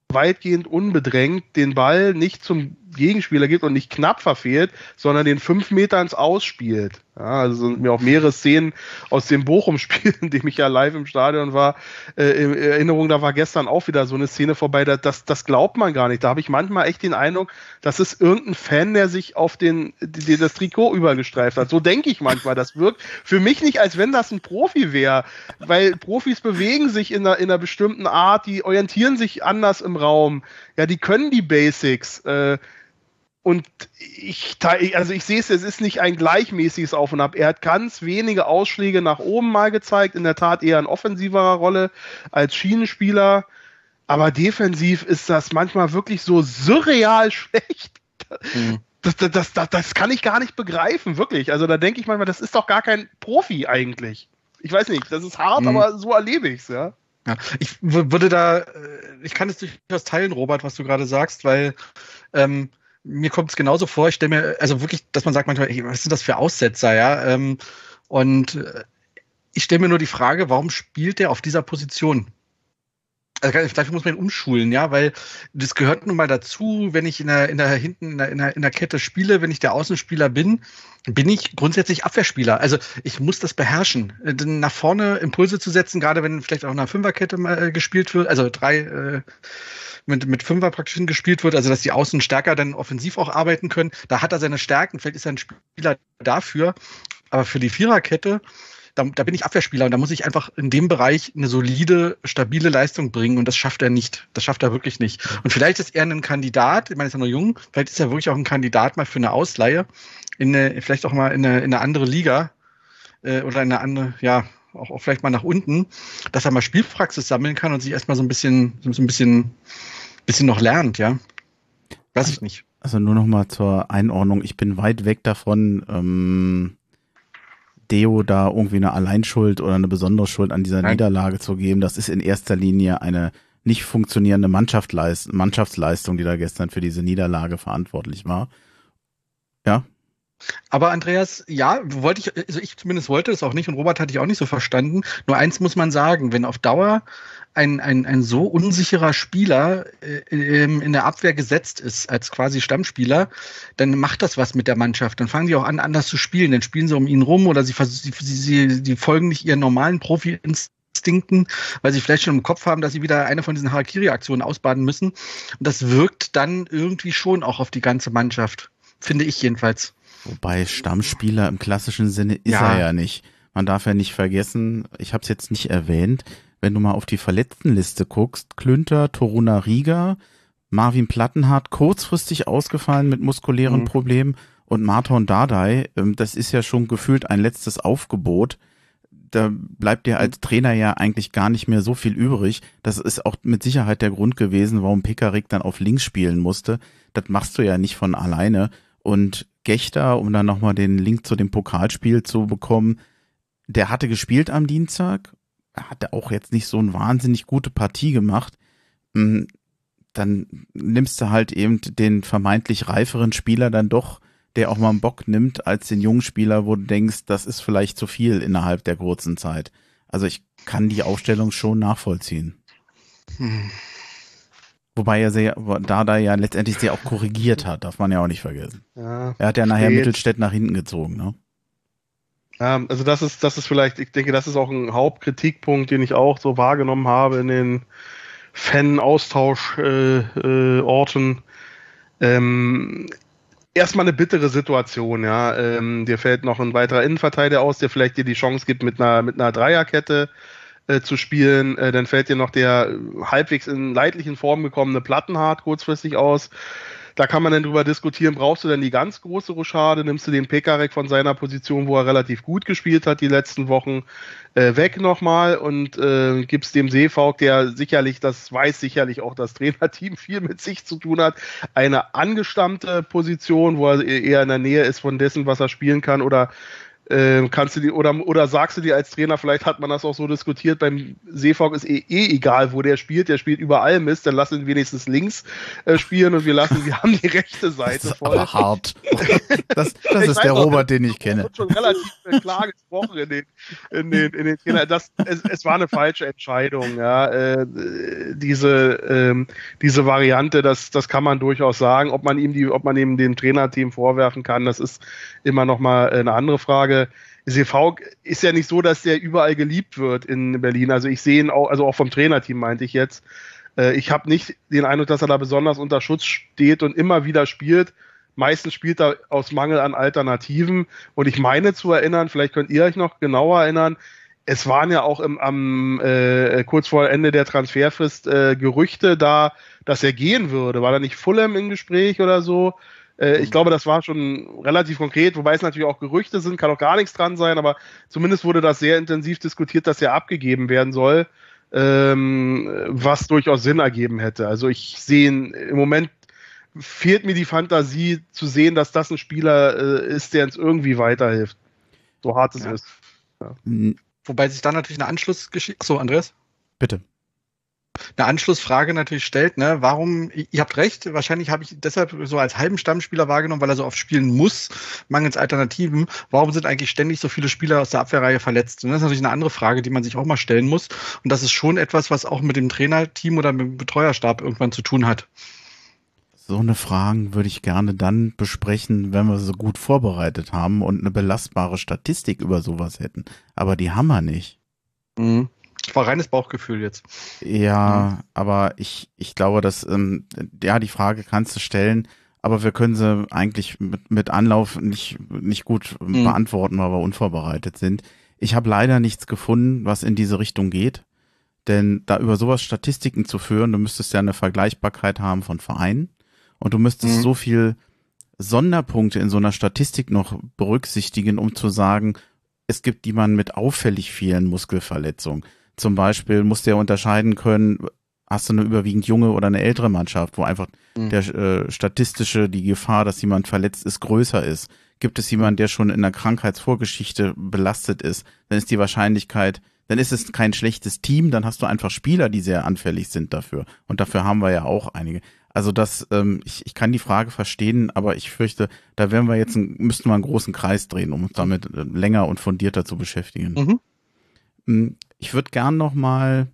weitgehend unbedrängt den Ball nicht zum Gegenspieler gibt und nicht knapp verfehlt, sondern den fünf Meter ins Ausspielt. Ja, also sind mir auch mehrere Szenen aus dem Bochum-Spiel, in dem ich ja live im Stadion war, äh, in Erinnerung, da war gestern auch wieder so eine Szene vorbei, das, das glaubt man gar nicht. Da habe ich manchmal echt den Eindruck, das ist irgendein Fan, der sich auf den, die, das Trikot übergestreift hat. So denke ich manchmal. Das wirkt für mich nicht, als wenn das ein Profi wäre, weil Profis bewegen sich in einer, in einer bestimmten Art, die orientieren sich anders im Raum. Ja, die können die Basics. Äh, und ich, also ich sehe es, es ist nicht ein gleichmäßiges Auf und Ab. Er hat ganz wenige Ausschläge nach oben mal gezeigt, in der Tat eher in offensiverer Rolle als Schienenspieler. Aber defensiv ist das manchmal wirklich so surreal schlecht. Mhm. Das, das, das, das, kann ich gar nicht begreifen, wirklich. Also da denke ich manchmal, das ist doch gar kein Profi eigentlich. Ich weiß nicht, das ist hart, mhm. aber so erlebe ich es, ja. Ja, ich würde da, äh, ich kann es durchaus teilen, Robert, was du gerade sagst, weil ähm, mir kommt es genauso vor, ich stelle mir, also wirklich, dass man sagt manchmal, ey, was sind das für Aussetzer, ja? Ähm, und äh, ich stelle mir nur die Frage, warum spielt der auf dieser Position? Also vielleicht muss man ihn umschulen, ja, weil das gehört nun mal dazu, wenn ich in der, in der hinten in der, in der, in der Kette spiele, wenn ich der Außenspieler bin, bin ich grundsätzlich Abwehrspieler. Also ich muss das beherrschen, nach vorne Impulse zu setzen, gerade wenn vielleicht auch in einer Fünferkette mal äh, gespielt wird, also drei äh, mit, mit Fünfer praktisch gespielt wird, also dass die Außen stärker dann offensiv auch arbeiten können. Da hat er seine Stärken, vielleicht ist er ein Spieler dafür. Aber für die Viererkette, da, da bin ich Abwehrspieler und da muss ich einfach in dem Bereich eine solide, stabile Leistung bringen und das schafft er nicht. Das schafft er wirklich nicht. Und vielleicht ist er ein Kandidat, ich meine, ist ja noch jung, vielleicht ist er wirklich auch ein Kandidat mal für eine Ausleihe, in eine, vielleicht auch mal in eine, in eine andere Liga äh, oder in eine andere, ja, auch, auch vielleicht mal nach unten, dass er mal Spielpraxis sammeln kann und sich erstmal so ein bisschen, so ein bisschen, bisschen noch lernt, ja. Weiß ich nicht. Also nur noch mal zur Einordnung. Ich bin weit weg davon, ähm, Deo da irgendwie eine Alleinschuld oder eine besondere Schuld an dieser Nein. Niederlage zu geben. Das ist in erster Linie eine nicht funktionierende Mannschaftsleistung, die da gestern für diese Niederlage verantwortlich war. Ja. Aber Andreas, ja, wollte ich, also ich zumindest wollte es auch nicht und Robert hatte ich auch nicht so verstanden. Nur eins muss man sagen, wenn auf Dauer ein, ein, ein so unsicherer Spieler äh, in der Abwehr gesetzt ist, als quasi Stammspieler, dann macht das was mit der Mannschaft. Dann fangen die auch an, anders zu spielen. Dann spielen sie um ihn rum oder sie, sie, sie, sie folgen nicht ihren normalen Profi-Instinkten, weil sie vielleicht schon im Kopf haben, dass sie wieder eine von diesen Harakiri-Aktionen ausbaden müssen. Und das wirkt dann irgendwie schon auch auf die ganze Mannschaft. Finde ich jedenfalls. Wobei Stammspieler im klassischen Sinne ist ja. er ja nicht. Man darf ja nicht vergessen, ich habe es jetzt nicht erwähnt, wenn du mal auf die Verletztenliste guckst, Klünter, Toruna Riga, Marvin Plattenhardt kurzfristig ausgefallen mit muskulären mhm. Problemen und Marton Dardai, ähm, das ist ja schon gefühlt ein letztes Aufgebot. Da bleibt dir als Trainer ja eigentlich gar nicht mehr so viel übrig. Das ist auch mit Sicherheit der Grund gewesen, warum Pekarik dann auf links spielen musste. Das machst du ja nicht von alleine. Und Gechter, um dann nochmal den Link zu dem Pokalspiel zu bekommen, der hatte gespielt am Dienstag er hatte auch jetzt nicht so eine wahnsinnig gute Partie gemacht, hm, dann nimmst du halt eben den vermeintlich reiferen Spieler dann doch, der auch mal einen Bock nimmt, als den jungen Spieler, wo du denkst, das ist vielleicht zu viel innerhalb der kurzen Zeit. Also ich kann die Aufstellung schon nachvollziehen. Hm. Wobei er sehr, da da ja letztendlich sehr auch korrigiert hat, darf man ja auch nicht vergessen. Ja, er hat ja nachher Mittelstädt nach hinten gezogen, ne? Ähm, also das ist, das ist vielleicht, ich denke, das ist auch ein Hauptkritikpunkt, den ich auch so wahrgenommen habe in den Fan-Austausch-Orten. Äh, äh, ähm, erstmal eine bittere Situation, ja. Ähm, dir fällt noch ein weiterer Innenverteidiger aus, der vielleicht dir die Chance gibt, mit einer, mit einer Dreierkette äh, zu spielen. Äh, dann fällt dir noch der halbwegs in leidlichen Form gekommene Plattenhart kurzfristig aus. Da kann man dann drüber diskutieren, brauchst du denn die ganz große Rochade, nimmst du den Pekarek von seiner Position, wo er relativ gut gespielt hat die letzten Wochen, äh, weg nochmal und äh, gibst dem Seefauk, der sicherlich, das weiß sicherlich auch das Trainerteam, viel mit sich zu tun hat, eine angestammte Position, wo er eher in der Nähe ist von dessen, was er spielen kann oder ähm, kannst du die, oder, oder sagst du dir als Trainer, vielleicht hat man das auch so diskutiert, beim Seefog ist eh, eh egal, wo der spielt, der spielt überall Mist, dann lass ihn wenigstens links äh, spielen und wir lassen, wir haben die rechte Seite das voll. Aber hart. Das, das ist der Robert, den ich kenne. schon relativ äh, klar gesprochen in den, in den, in den Trainer. Das, es, es war eine falsche Entscheidung, ja. Äh, diese, ähm, diese Variante, das, das kann man durchaus sagen. Ob man ihm die, ob man ihm dem Trainerteam vorwerfen kann, das ist immer noch mal eine andere Frage. Frage, CV ist ja nicht so, dass der überall geliebt wird in Berlin. Also ich sehe ihn auch, also auch vom Trainerteam meinte ich jetzt. Äh, ich habe nicht den Eindruck, dass er da besonders unter Schutz steht und immer wieder spielt. Meistens spielt er aus Mangel an Alternativen. Und ich meine zu erinnern, vielleicht könnt ihr euch noch genauer erinnern, es waren ja auch im, am äh, kurz vor Ende der Transferfrist äh, Gerüchte da, dass er gehen würde. War da nicht Fulham im Gespräch oder so? Äh, ich mhm. glaube, das war schon relativ konkret, wobei es natürlich auch Gerüchte sind, kann auch gar nichts dran sein, aber zumindest wurde das sehr intensiv diskutiert, dass er abgegeben werden soll, ähm, was durchaus Sinn ergeben hätte. Also ich sehe im Moment fehlt mir die Fantasie zu sehen, dass das ein Spieler äh, ist, der uns irgendwie weiterhilft. So hart es ja. ist. Ja. Wobei sich da natürlich eine Anschlussgeschichte. So, Andreas? Bitte. Eine Anschlussfrage natürlich stellt, ne? Warum, ihr habt recht, wahrscheinlich habe ich deshalb so als halben Stammspieler wahrgenommen, weil er so oft spielen muss, mangels Alternativen. Warum sind eigentlich ständig so viele Spieler aus der Abwehrreihe verletzt? Und das ist natürlich eine andere Frage, die man sich auch mal stellen muss. Und das ist schon etwas, was auch mit dem Trainerteam oder mit dem Betreuerstab irgendwann zu tun hat. So eine Frage würde ich gerne dann besprechen, wenn wir so gut vorbereitet haben und eine belastbare Statistik über sowas hätten. Aber die haben wir nicht. Mhm. War reines Bauchgefühl jetzt. Ja, mhm. aber ich, ich glaube, dass, ähm, ja, die Frage kannst du stellen, aber wir können sie eigentlich mit, mit Anlauf nicht, nicht gut mhm. beantworten, weil wir unvorbereitet sind. Ich habe leider nichts gefunden, was in diese Richtung geht. Denn da über sowas Statistiken zu führen, du müsstest ja eine Vergleichbarkeit haben von Vereinen und du müsstest mhm. so viel Sonderpunkte in so einer Statistik noch berücksichtigen, um zu sagen, es gibt jemanden mit auffällig vielen Muskelverletzungen. Zum Beispiel musst du ja unterscheiden können, hast du eine überwiegend junge oder eine ältere Mannschaft, wo einfach mhm. der äh, statistische, die Gefahr, dass jemand verletzt ist, größer ist. Gibt es jemanden, der schon in der Krankheitsvorgeschichte belastet ist, dann ist die Wahrscheinlichkeit, dann ist es kein schlechtes Team, dann hast du einfach Spieler, die sehr anfällig sind dafür. Und dafür haben wir ja auch einige. Also das, ähm, ich, ich kann die Frage verstehen, aber ich fürchte, da werden wir jetzt, ein, müssten wir einen großen Kreis drehen, um uns damit äh, länger und fundierter zu beschäftigen. Mhm. Hm, ich würde gern noch mal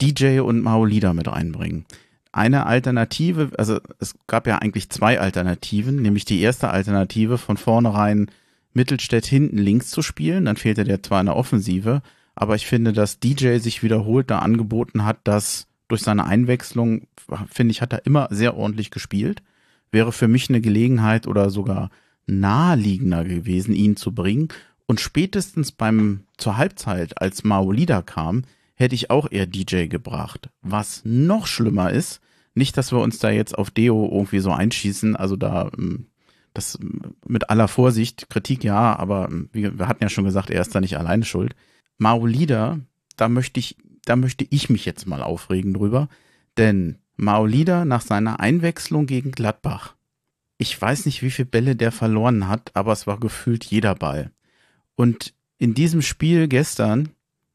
DJ und Maolida mit reinbringen. Eine Alternative, also es gab ja eigentlich zwei Alternativen, nämlich die erste Alternative von vornherein Mittelstädt hinten links zu spielen, dann fehlte der zwar eine Offensive, aber ich finde, dass DJ sich wiederholt da angeboten hat, dass durch seine Einwechslung, finde ich, hat er immer sehr ordentlich gespielt. Wäre für mich eine Gelegenheit oder sogar naheliegender gewesen, ihn zu bringen. Und spätestens beim zur Halbzeit, als Maolida kam, hätte ich auch eher DJ gebracht. Was noch schlimmer ist, nicht, dass wir uns da jetzt auf Deo irgendwie so einschießen, also da ähm, das mit aller Vorsicht, Kritik ja, aber ähm, wir hatten ja schon gesagt, er ist da nicht alleine schuld. Maolida, da möchte ich, da möchte ich mich jetzt mal aufregen drüber, denn Maolida nach seiner Einwechslung gegen Gladbach, ich weiß nicht, wie viele Bälle der verloren hat, aber es war gefühlt jeder Ball. Und in diesem Spiel gestern,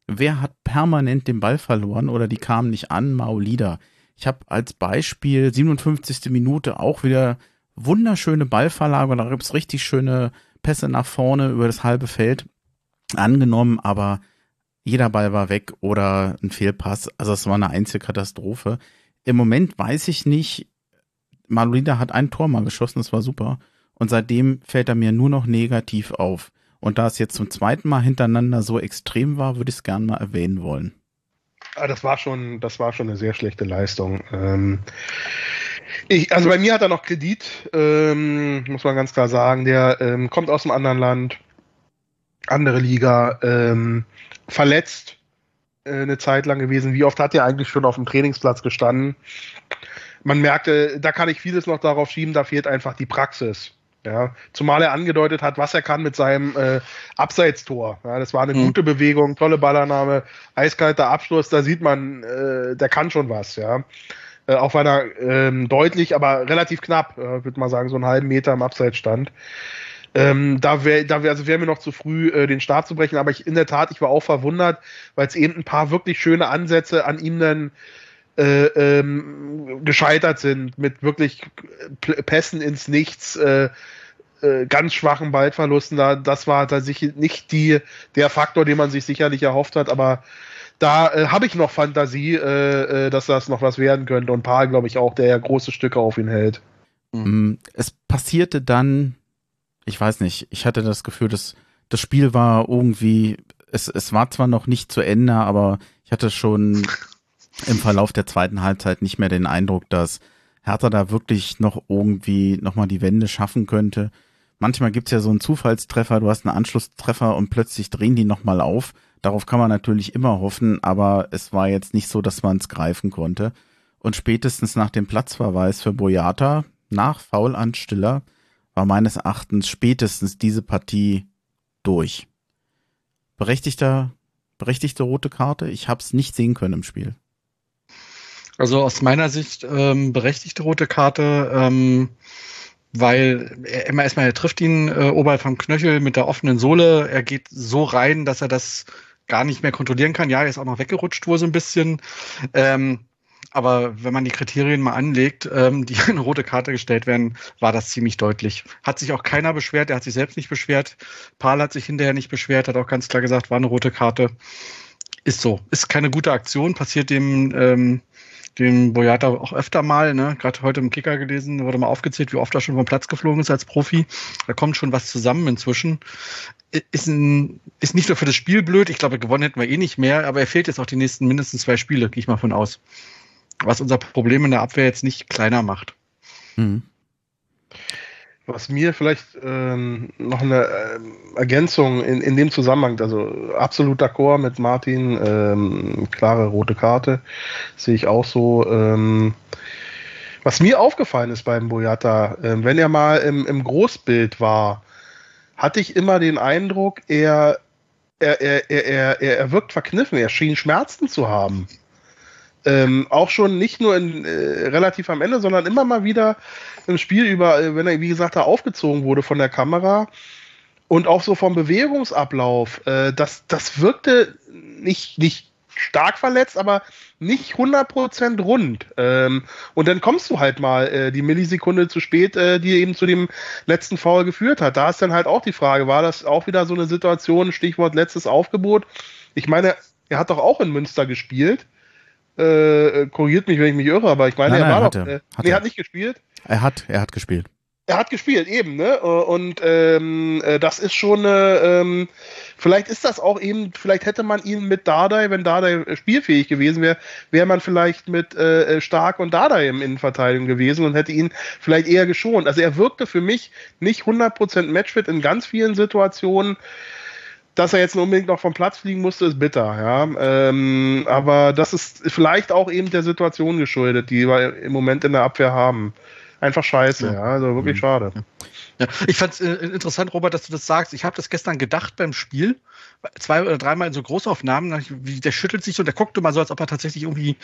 wer hat permanent den Ball verloren oder die kamen nicht an? Maolida. Ich habe als Beispiel 57. Minute auch wieder wunderschöne Ballverlage, da gibt es richtig schöne Pässe nach vorne über das halbe Feld angenommen, aber jeder Ball war weg oder ein Fehlpass. Also es war eine Einzelkatastrophe. Im Moment weiß ich nicht, Malolida hat ein Tor mal geschossen, das war super. Und seitdem fällt er mir nur noch negativ auf. Und da es jetzt zum zweiten Mal hintereinander so extrem war, würde ich es gerne mal erwähnen wollen. Ah, das war schon, das war schon eine sehr schlechte Leistung. Ähm, ich, also bei mir hat er noch Kredit, ähm, muss man ganz klar sagen. Der ähm, kommt aus einem anderen Land, andere Liga, ähm, verletzt äh, eine Zeit lang gewesen. Wie oft hat er eigentlich schon auf dem Trainingsplatz gestanden? Man merkte, da kann ich vieles noch darauf schieben, da fehlt einfach die Praxis. Ja, zumal er angedeutet hat, was er kann mit seinem äh, Abseitstor. Ja, das war eine mhm. gute Bewegung, tolle Ballannahme, eiskalter Abschluss. Da sieht man, äh, der kann schon was. Ja, äh, auch wenn er ähm, deutlich, aber relativ knapp, äh, würde man sagen, so einen halben Meter im Abseits stand. Ähm, da wäre da wär, also wär mir noch zu früh, äh, den Start zu brechen, aber ich in der Tat, ich war auch verwundert, weil es eben ein paar wirklich schöne Ansätze an ihm dann äh, ähm, gescheitert sind mit wirklich Pässen ins Nichts, äh, äh, ganz schwachen Ballverlusten. Da, das war tatsächlich nicht die, der Faktor, den man sich sicherlich erhofft hat, aber da äh, habe ich noch Fantasie, äh, dass das noch was werden könnte. Und Paul, glaube ich, auch, der ja große Stücke auf ihn hält. Mhm. Es passierte dann, ich weiß nicht, ich hatte das Gefühl, dass das Spiel war irgendwie, es, es war zwar noch nicht zu Ende, aber ich hatte schon im Verlauf der zweiten Halbzeit nicht mehr den Eindruck, dass Hertha da wirklich noch irgendwie nochmal die Wende schaffen könnte. Manchmal gibt's ja so einen Zufallstreffer, du hast einen Anschlusstreffer und plötzlich drehen die nochmal auf. Darauf kann man natürlich immer hoffen, aber es war jetzt nicht so, dass man es greifen konnte. Und spätestens nach dem Platzverweis für Boyata, nach Foul an Stiller, war meines Erachtens spätestens diese Partie durch. Berechtigter, berechtigte rote Karte, ich habe es nicht sehen können im Spiel. Also aus meiner Sicht ähm, berechtigte rote Karte, ähm, weil er immer erstmal er trifft ihn äh, oberhalb vom Knöchel mit der offenen Sohle. Er geht so rein, dass er das gar nicht mehr kontrollieren kann. Ja, er ist auch noch weggerutscht wohl so ein bisschen. Ähm, aber wenn man die Kriterien mal anlegt, ähm, die eine rote Karte gestellt werden, war das ziemlich deutlich. Hat sich auch keiner beschwert, er hat sich selbst nicht beschwert. Paul hat sich hinterher nicht beschwert, hat auch ganz klar gesagt, war eine rote Karte. Ist so. Ist keine gute Aktion, passiert dem, ähm, dem Boyata auch öfter mal, ne? Gerade heute im Kicker gelesen, wurde mal aufgezählt, wie oft er schon vom Platz geflogen ist als Profi. Da kommt schon was zusammen inzwischen. Ist, ein, ist nicht nur für das Spiel blöd, ich glaube, gewonnen hätten wir eh nicht mehr, aber er fehlt jetzt auch die nächsten mindestens zwei Spiele, gehe ich mal von aus was unser Problem in der Abwehr jetzt nicht kleiner macht. Mhm. Was mir vielleicht ähm, noch eine äh, Ergänzung in, in dem Zusammenhang, also absolut d'accord mit Martin, ähm, klare rote Karte, sehe ich auch so. Ähm, was mir aufgefallen ist beim Boyata, äh, wenn er mal im, im Großbild war, hatte ich immer den Eindruck, er, er, er, er, er, er wirkt verkniffen, er schien Schmerzen zu haben. Ähm, auch schon nicht nur in, äh, relativ am Ende, sondern immer mal wieder im Spiel über, äh, wenn er, wie gesagt, da aufgezogen wurde von der Kamera und auch so vom Bewegungsablauf, äh, das, das wirkte nicht, nicht stark verletzt, aber nicht 100% rund. Ähm, und dann kommst du halt mal äh, die Millisekunde zu spät, äh, die eben zu dem letzten Foul geführt hat. Da ist dann halt auch die Frage, war das auch wieder so eine Situation, Stichwort letztes Aufgebot? Ich meine, er hat doch auch in Münster gespielt. Äh, korrigiert mich, wenn ich mich irre, aber ich meine, nein, er nein, war doch. Er. Äh, hat nee, er hat nicht gespielt. Er hat, er hat gespielt. Er hat gespielt, eben, ne? Und ähm, äh, das ist schon eine, ähm, vielleicht ist das auch eben, vielleicht hätte man ihn mit Dardai, wenn Dardai spielfähig gewesen wäre, wäre man vielleicht mit äh, Stark und Dardai im Innenverteidigung gewesen und hätte ihn vielleicht eher geschont. Also er wirkte für mich nicht 100% Matchfit in ganz vielen Situationen dass er jetzt unbedingt noch vom Platz fliegen musste, ist bitter, ja. Ähm, aber das ist vielleicht auch eben der Situation geschuldet, die wir im Moment in der Abwehr haben. Einfach scheiße, ja. ja also wirklich mhm. schade. Ja. Ich fand es äh, interessant, Robert, dass du das sagst. Ich habe das gestern gedacht beim Spiel zwei oder dreimal in so Großaufnahmen, wie der schüttelt sich und der guckte mal so, als ob er tatsächlich irgendwie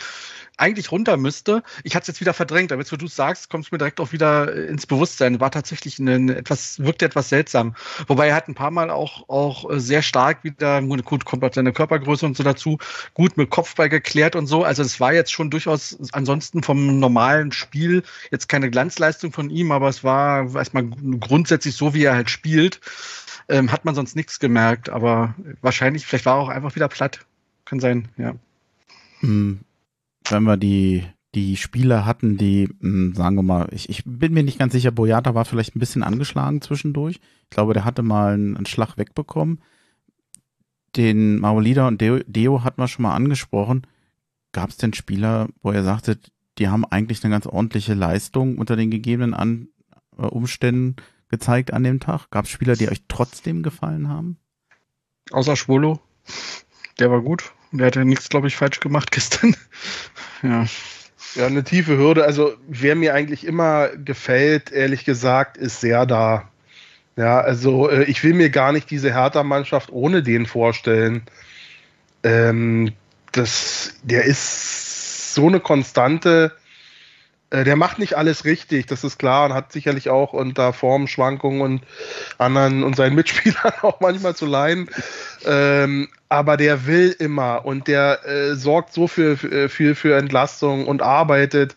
eigentlich runter müsste. Ich hatte es jetzt wieder verdrängt, aber jetzt, wo du es sagst, kommt es mir direkt auch wieder äh, ins Bewusstsein. War tatsächlich eine, etwas, wirkte etwas seltsam. Wobei er hat ein paar Mal auch, auch äh, sehr stark wieder, gut, kommt auch seine Körpergröße und so dazu, gut mit Kopfball geklärt und so. Also es war jetzt schon durchaus ansonsten vom normalen Spiel jetzt keine Glanzleistung von ihm, aber es war erstmal grundsätzlich so, wie er halt spielt. Ähm, hat man sonst nichts gemerkt, aber wahrscheinlich, vielleicht war er auch einfach wieder platt. Kann sein, ja. Hm. Wenn wir die, die Spieler hatten, die, hm, sagen wir mal, ich, ich bin mir nicht ganz sicher, Boyata war vielleicht ein bisschen angeschlagen zwischendurch. Ich glaube, der hatte mal einen, Schlag wegbekommen. Den Maolida und Deo, Deo hat man schon mal angesprochen. Gab es denn Spieler, wo er sagte, die haben eigentlich eine ganz ordentliche Leistung unter den gegebenen An äh, Umständen gezeigt an dem Tag? Gab es Spieler, die euch trotzdem gefallen haben? Außer Schwolo. Der war gut. Der hat ja nichts, glaube ich, falsch gemacht gestern. ja. Ja, eine tiefe Hürde. Also, wer mir eigentlich immer gefällt, ehrlich gesagt, ist sehr da. Ja, also äh, ich will mir gar nicht diese Hertha-Mannschaft ohne den vorstellen. Ähm, das, der ist so eine Konstante. Äh, der macht nicht alles richtig, das ist klar und hat sicherlich auch unter Formschwankungen und anderen und seinen Mitspielern auch manchmal zu leiden. Ähm, aber der will immer und der äh, sorgt so viel für, für, Entlastung und arbeitet.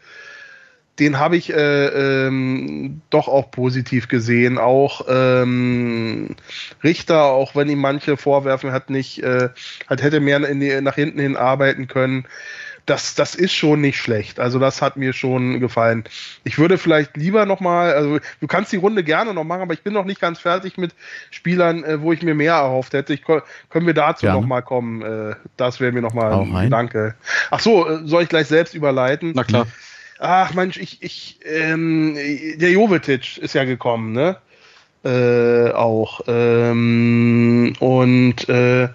Den habe ich äh, ähm, doch auch positiv gesehen. Auch ähm, Richter, auch wenn ihm manche vorwerfen, hat nicht, äh, hat hätte mehr die, nach hinten hin arbeiten können das, das ist schon nicht schlecht. Also das hat mir schon gefallen. Ich würde vielleicht lieber nochmal, also du kannst die Runde gerne noch machen, aber ich bin noch nicht ganz fertig mit Spielern, äh, wo ich mir mehr erhofft hätte. Ich, können wir dazu ja. nochmal kommen? Äh, das wäre mir nochmal ein Danke. Ach so, äh, soll ich gleich selbst überleiten? Na klar. Ach Mensch, ich, ich, ähm, der Jovetic ist ja gekommen, ne? Äh, auch. Ähm, und äh,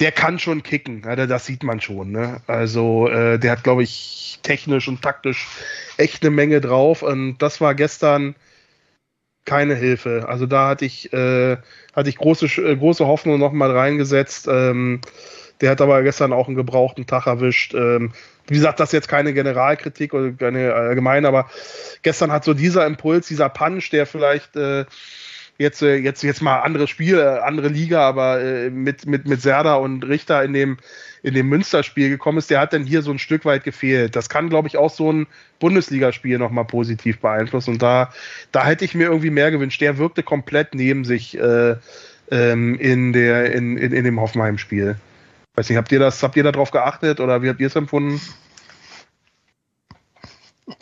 der kann schon kicken, das sieht man schon. Ne? Also äh, der hat, glaube ich, technisch und taktisch echt eine Menge drauf. Und das war gestern keine Hilfe. Also da hatte ich, äh, hatte ich große, äh, große Hoffnung nochmal reingesetzt. Ähm, der hat aber gestern auch einen gebrauchten Tag erwischt. Ähm, wie gesagt, das ist jetzt keine Generalkritik oder keine allgemeine, aber gestern hat so dieser Impuls, dieser Punch, der vielleicht äh, jetzt, äh, jetzt, jetzt mal anderes Spiel, andere Liga, aber äh, mit, mit, mit Serda und Richter in dem, in dem Münsterspiel gekommen ist, der hat dann hier so ein Stück weit gefehlt. Das kann, glaube ich, auch so ein Bundesligaspiel nochmal positiv beeinflussen. Und da, da hätte ich mir irgendwie mehr gewünscht. Der wirkte komplett neben sich äh, ähm, in, der, in, in, in dem Hoffenheim-Spiel. Weiß nicht, habt ihr das, habt ihr darauf geachtet oder wie habt ihr es empfunden?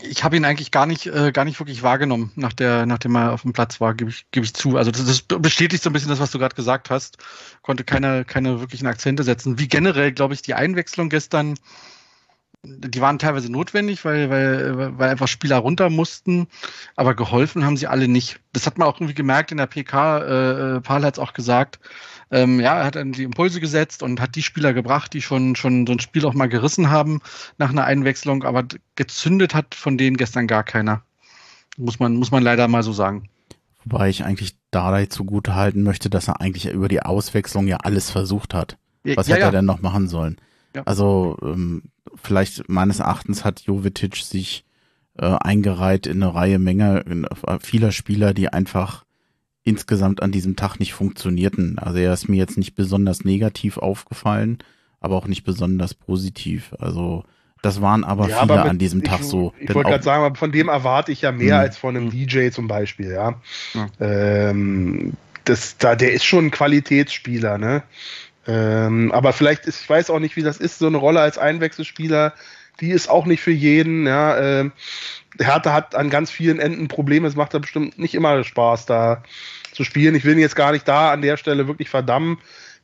Ich habe ihn eigentlich gar nicht, äh, gar nicht wirklich wahrgenommen, nach der, nachdem er auf dem Platz war, gebe ich, geb ich zu. Also das, das bestätigt so ein bisschen das, was du gerade gesagt hast. Konnte keine, keine wirklichen Akzente setzen. Wie generell, glaube ich, die Einwechslung gestern, die waren teilweise notwendig, weil, weil, weil einfach Spieler runter mussten, aber geholfen haben sie alle nicht. Das hat man auch irgendwie gemerkt in der PK, äh, Paul hat es auch gesagt, ähm, ja, er hat dann die Impulse gesetzt und hat die Spieler gebracht, die schon, schon so ein Spiel auch mal gerissen haben nach einer Einwechslung, aber gezündet hat von denen gestern gar keiner. Muss man, muss man leider mal so sagen. Wobei ich eigentlich Dardai zugute halten möchte, dass er eigentlich über die Auswechslung ja alles versucht hat. Was ja, hätte ja. er denn noch machen sollen? Ja. Also ähm, vielleicht meines Erachtens hat Jovetic sich äh, eingereiht in eine Reihe Menge äh, vieler Spieler, die einfach insgesamt an diesem Tag nicht funktionierten. Also er ist mir jetzt nicht besonders negativ aufgefallen, aber auch nicht besonders positiv. Also das waren aber ja, viele aber mit, an diesem ich, Tag so. Ich wollte gerade sagen, von dem erwarte ich ja mehr mh. als von einem DJ zum Beispiel, ja. ja. Ähm, das, da, der ist schon ein Qualitätsspieler, ne? Ähm, aber vielleicht ist, ich weiß auch nicht, wie das ist, so eine Rolle als Einwechselspieler, die ist auch nicht für jeden, ja. Ähm, Hertha hat an ganz vielen Enden Probleme. Es macht da bestimmt nicht immer Spaß, da zu spielen. Ich will ihn jetzt gar nicht da an der Stelle wirklich verdammen.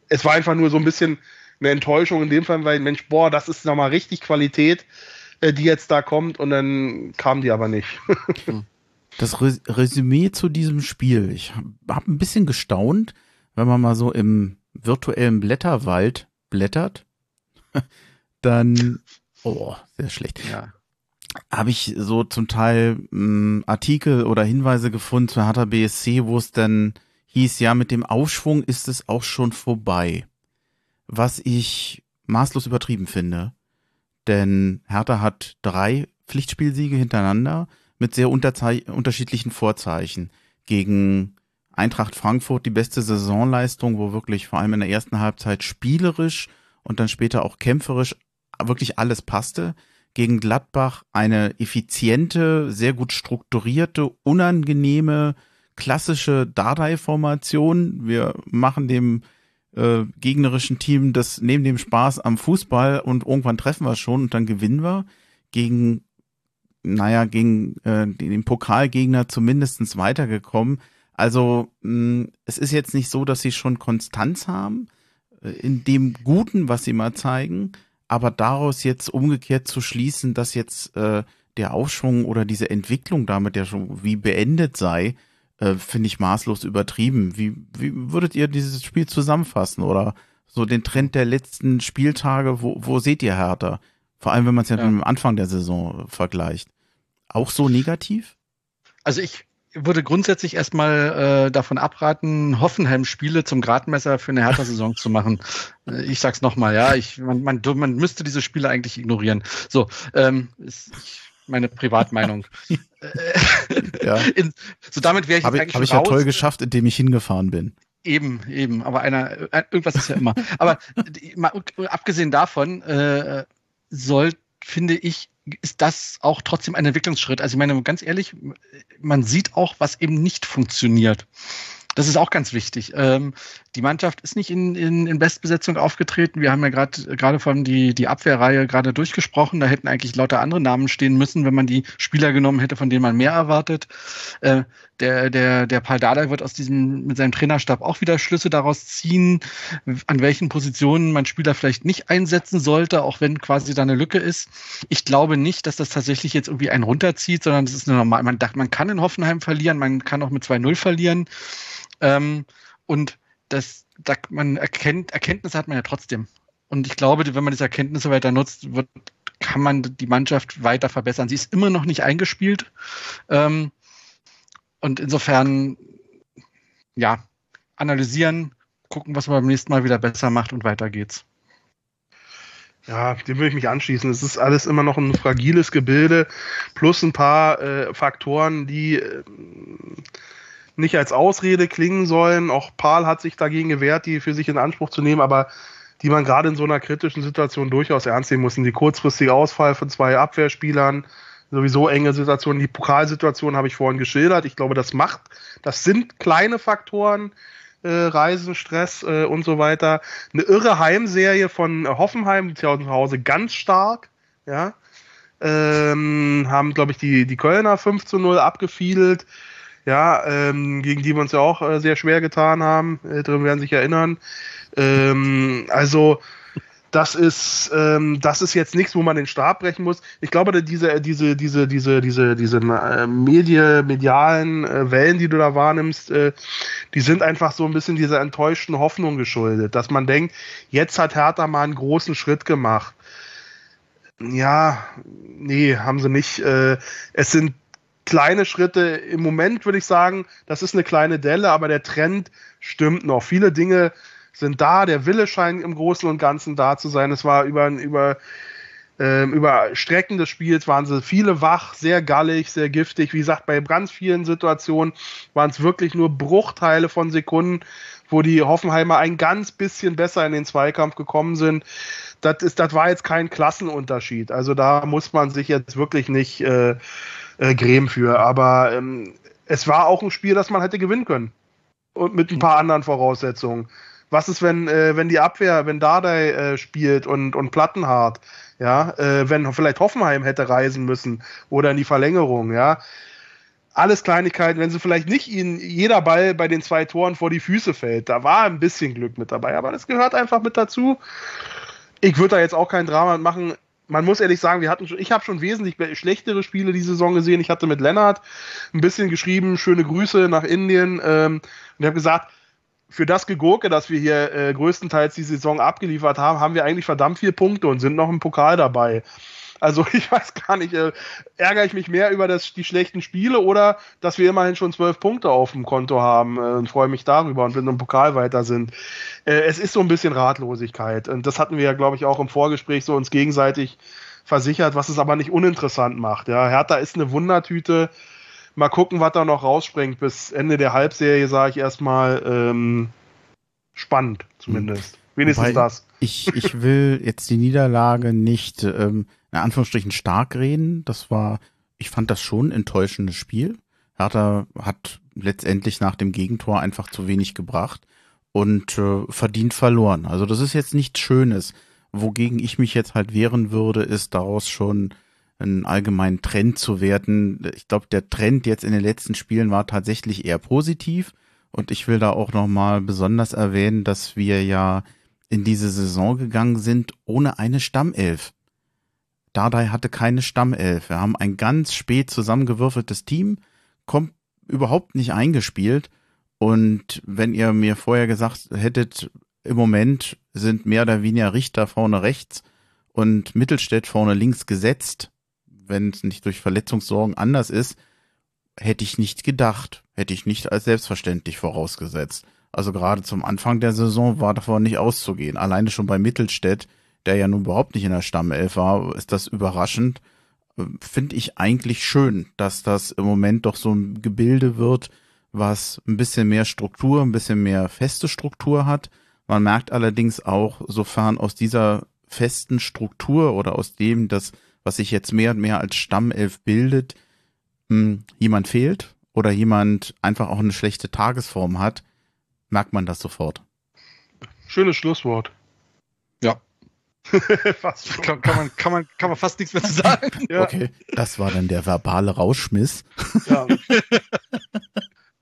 Es war einfach nur so ein bisschen eine Enttäuschung in dem Fall, weil Mensch, boah, das ist nochmal richtig Qualität, äh, die jetzt da kommt und dann kam die aber nicht. das Resümee zu diesem Spiel. Ich habe ein bisschen gestaunt, wenn man mal so im virtuellen Blätterwald blättert, dann, oh, sehr schlecht. Ja habe ich so zum Teil mh, hm, Artikel oder Hinweise gefunden zu Hertha BSC, wo es dann hieß, ja, mit dem Aufschwung ist es auch schon vorbei. Was ich maßlos übertrieben finde. Denn Hertha hat drei Pflichtspielsiege hintereinander mit sehr unterschiedlichen Vorzeichen. Gegen Eintracht Frankfurt die beste Saisonleistung, wo wirklich vor allem in der ersten Halbzeit spielerisch und dann später auch kämpferisch wirklich alles passte gegen Gladbach eine effiziente, sehr gut strukturierte, unangenehme, klassische Dardai-Formation. Wir machen dem äh, gegnerischen Team das neben dem Spaß am Fußball und irgendwann treffen wir schon und dann gewinnen wir gegen, naja, gegen äh, den Pokalgegner zumindestens weitergekommen. Also mh, es ist jetzt nicht so, dass sie schon Konstanz haben äh, in dem Guten, was sie mal zeigen, aber daraus jetzt umgekehrt zu schließen, dass jetzt äh, der Aufschwung oder diese Entwicklung damit ja schon wie beendet sei, äh, finde ich maßlos übertrieben. Wie, wie würdet ihr dieses Spiel zusammenfassen oder so den Trend der letzten Spieltage? Wo, wo seht ihr härter? Vor allem, wenn man es ja, ja. mit dem Anfang der Saison vergleicht. Auch so negativ? Also ich, würde grundsätzlich erstmal äh, davon abraten, Hoffenheim-Spiele zum Gradmesser für eine Hertha-Saison zu machen. Äh, ich sag's nochmal, ja, ich, man, man, man müsste diese Spiele eigentlich ignorieren. So, ähm, ist meine Privatmeinung. ja. In, so damit wäre ich Habe ich, hab ich ja toll geschafft, indem ich hingefahren bin. Eben, eben, aber einer, äh, irgendwas ist ja immer. aber mal, abgesehen davon äh, soll, finde ich, ist das auch trotzdem ein Entwicklungsschritt. Also ich meine, ganz ehrlich, man sieht auch, was eben nicht funktioniert. Das ist auch ganz wichtig. Ähm, die Mannschaft ist nicht in, in, in Bestbesetzung aufgetreten. Wir haben ja gerade gerade von die, die Abwehrreihe gerade durchgesprochen. Da hätten eigentlich lauter andere Namen stehen müssen, wenn man die Spieler genommen hätte, von denen man mehr erwartet. Äh, der, der, der Paul Dardai wird aus diesem, mit seinem Trainerstab auch wieder Schlüsse daraus ziehen, an welchen Positionen man Spieler vielleicht nicht einsetzen sollte, auch wenn quasi da eine Lücke ist. Ich glaube nicht, dass das tatsächlich jetzt irgendwie einen runterzieht, sondern es ist eine normal, man, man kann in Hoffenheim verlieren, man kann auch mit 2-0 verlieren. Ähm, und das, da man erkennt, Erkenntnisse hat man ja trotzdem. Und ich glaube, wenn man diese Erkenntnisse weiter nutzt, wird, kann man die Mannschaft weiter verbessern. Sie ist immer noch nicht eingespielt. Ähm, und insofern, ja, analysieren, gucken, was man beim nächsten Mal wieder besser macht und weiter geht's. Ja, dem würde ich mich anschließen. Es ist alles immer noch ein fragiles Gebilde, plus ein paar äh, Faktoren, die äh, nicht als Ausrede klingen sollen. Auch Paul hat sich dagegen gewehrt, die für sich in Anspruch zu nehmen, aber die man gerade in so einer kritischen Situation durchaus ernst nehmen muss. Die kurzfristige Ausfall von zwei Abwehrspielern, sowieso enge Situationen. Die Pokalsituation habe ich vorhin geschildert. Ich glaube, das macht, das sind kleine Faktoren, äh, Reisen, Stress äh, und so weiter. Eine irre Heimserie von Hoffenheim, die zu Hause ganz stark, ja. Ähm, haben, glaube ich, die, die Kölner 5 zu 0 abgefiedelt, ja, ähm, gegen die wir uns ja auch äh, sehr schwer getan haben. Ältere werden sich erinnern. Ähm, also, das ist, ähm, das ist jetzt nichts, wo man den Stab brechen muss. Ich glaube, diese, diese, diese, diese, diese, diese äh, Medie, medialen äh, Wellen, die du da wahrnimmst, äh, die sind einfach so ein bisschen dieser enttäuschten Hoffnung geschuldet, dass man denkt, jetzt hat Hertha mal einen großen Schritt gemacht. Ja, nee, haben sie nicht. Äh, es sind kleine Schritte. Im Moment würde ich sagen, das ist eine kleine Delle, aber der Trend stimmt noch. Viele Dinge sind da, der Wille scheint im Großen und Ganzen da zu sein. Es war über, über, äh, über Strecken des Spiels waren sie viele wach, sehr gallig, sehr giftig. Wie gesagt, bei ganz vielen Situationen waren es wirklich nur Bruchteile von Sekunden, wo die Hoffenheimer ein ganz bisschen besser in den Zweikampf gekommen sind. Das, ist, das war jetzt kein Klassenunterschied. Also da muss man sich jetzt wirklich nicht äh, äh, grämen für. Aber ähm, es war auch ein Spiel, das man hätte gewinnen können. Und mit ein paar anderen Voraussetzungen. Was ist, wenn, äh, wenn die Abwehr, wenn Dardai äh, spielt und, und Plattenhardt, ja, äh, wenn vielleicht Hoffenheim hätte reisen müssen oder in die Verlängerung, ja. Alles Kleinigkeiten, wenn sie vielleicht nicht ihnen jeder Ball bei den zwei Toren vor die Füße fällt. Da war ein bisschen Glück mit dabei, aber das gehört einfach mit dazu. Ich würde da jetzt auch kein Drama machen. Man muss ehrlich sagen, wir hatten schon, ich habe schon wesentlich schlechtere Spiele die Saison gesehen. Ich hatte mit Lennart ein bisschen geschrieben, schöne Grüße nach Indien. Ähm, und ich habe gesagt, für das Gegurke, das wir hier äh, größtenteils die Saison abgeliefert haben, haben wir eigentlich verdammt viele Punkte und sind noch im Pokal dabei. Also ich weiß gar nicht, äh, ärgere ich mich mehr über das, die schlechten Spiele oder dass wir immerhin schon zwölf Punkte auf dem Konto haben äh, und freue mich darüber und wenn wir im Pokal weiter sind. Äh, es ist so ein bisschen Ratlosigkeit und das hatten wir ja, glaube ich, auch im Vorgespräch so uns gegenseitig versichert, was es aber nicht uninteressant macht. Ja, Hertha ist eine Wundertüte Mal gucken, was da noch rausspringt. Bis Ende der Halbserie sage ich erstmal ähm, spannend, zumindest. Wenigstens Wobei das. Ich, ich will jetzt die Niederlage nicht ähm, in Anführungsstrichen stark reden. Das war, ich fand das schon ein enttäuschendes Spiel. Hertha hat letztendlich nach dem Gegentor einfach zu wenig gebracht und äh, verdient verloren. Also das ist jetzt nichts Schönes. Wogegen ich mich jetzt halt wehren würde, ist daraus schon einen allgemeinen Trend zu werten. Ich glaube, der Trend jetzt in den letzten Spielen war tatsächlich eher positiv. Und ich will da auch nochmal besonders erwähnen, dass wir ja in diese Saison gegangen sind ohne eine Stammelf. Dardai hatte keine Stammelf. Wir haben ein ganz spät zusammengewürfeltes Team, kommt überhaupt nicht eingespielt. Und wenn ihr mir vorher gesagt hättet, im Moment sind mehr oder weniger Richter vorne rechts und Mittelstädt vorne links gesetzt, wenn es nicht durch Verletzungssorgen anders ist, hätte ich nicht gedacht, hätte ich nicht als selbstverständlich vorausgesetzt. Also gerade zum Anfang der Saison war davon nicht auszugehen. Alleine schon bei Mittelstädt, der ja nun überhaupt nicht in der Stammelf war, ist das überraschend. Finde ich eigentlich schön, dass das im Moment doch so ein Gebilde wird, was ein bisschen mehr Struktur, ein bisschen mehr feste Struktur hat. Man merkt allerdings auch, sofern aus dieser festen Struktur oder aus dem, dass was sich jetzt mehr und mehr als Stammelf bildet, mh, hm, jemand fehlt oder jemand einfach auch eine schlechte Tagesform hat, merkt man das sofort. Schönes Schlusswort. Ja. fast kann, kann, man, kann, man, kann man fast nichts mehr zu sagen. Ja. Okay, das war dann der verbale Rauschmiss. Ja.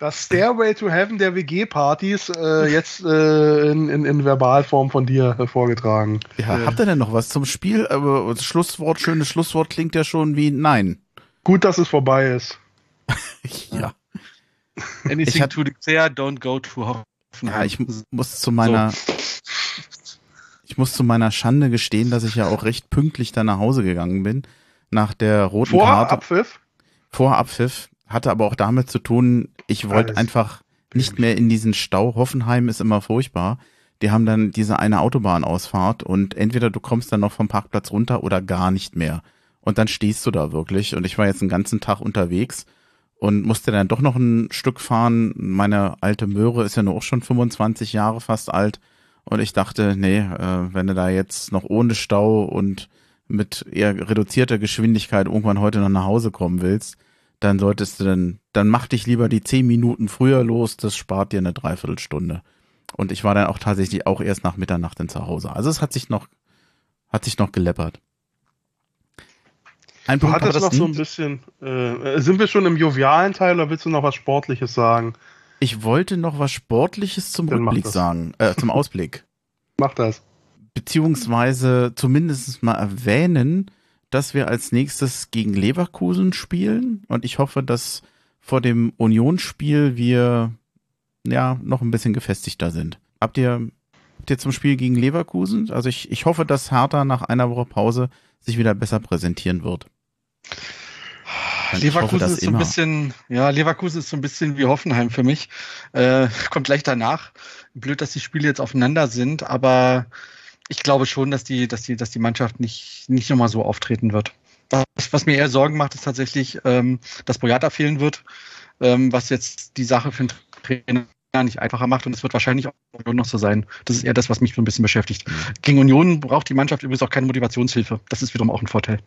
Das Stairway to Heaven der WG-Partys äh, jetzt äh, in, in, in Verbalform von dir äh, vorgetragen. Ja, äh. habt ihr denn noch was zum Spiel? Aber das Schlusswort, schönes Schlusswort klingt ja schon wie Nein. Gut, dass es vorbei ist. ja. Anything ich to declare, don't go to Hoffenheim. Ja, ich muss zu meiner so. ich muss zu meiner Schande gestehen, dass ich ja auch recht pünktlich da nach Hause gegangen bin. Nach der roten Vor Karte. Abpfiff? Vor Abpfiff hatte aber auch damit zu tun, ich wollte einfach nicht mehr in diesen Stau. Hoffenheim ist immer furchtbar. Die haben dann diese eine Autobahnausfahrt und entweder du kommst dann noch vom Parkplatz runter oder gar nicht mehr. Und dann stehst du da wirklich. Und ich war jetzt einen ganzen Tag unterwegs und musste dann doch noch ein Stück fahren. Meine alte Möhre ist ja nur auch schon 25 Jahre fast alt. Und ich dachte, nee, äh, wenn du da jetzt noch ohne Stau und mit eher reduzierter Geschwindigkeit irgendwann heute noch nach Hause kommen willst, dann solltest du dann, dann mach dich lieber die zehn Minuten früher los, das spart dir eine Dreiviertelstunde. Und ich war dann auch tatsächlich auch erst nach Mitternacht dann zu Hause. Also es hat sich noch, hat sich noch geleppert. Ein Punkt, hattest noch so ein bisschen, äh, sind wir schon im jovialen Teil oder willst du noch was Sportliches sagen? Ich wollte noch was Sportliches zum Dann Rückblick sagen, äh, zum Ausblick. Mach das. Beziehungsweise zumindest mal erwähnen, dass wir als nächstes gegen Leverkusen spielen und ich hoffe, dass vor dem Unionsspiel wir ja noch ein bisschen gefestigter sind. Habt ihr, habt ihr zum Spiel gegen Leverkusen? Also ich, ich hoffe, dass Hertha nach einer Woche Pause sich wieder besser präsentieren wird. Leverkusen ist so ein bisschen, ja, Leverkusen ist so ein bisschen wie Hoffenheim für mich. Äh, kommt gleich danach. Blöd, dass die Spiele jetzt aufeinander sind, aber ich glaube schon, dass die, dass die, dass die Mannschaft nicht, nicht nochmal so auftreten wird. Was, was mir eher Sorgen macht, ist tatsächlich, ähm, dass Boyata fehlen wird, ähm, was jetzt die Sache für den Trainer nicht einfacher macht und es wird wahrscheinlich auch noch so sein. Das ist eher das, was mich so ein bisschen beschäftigt. Gegen Union braucht die Mannschaft übrigens auch keine Motivationshilfe. Das ist wiederum auch ein Vorteil.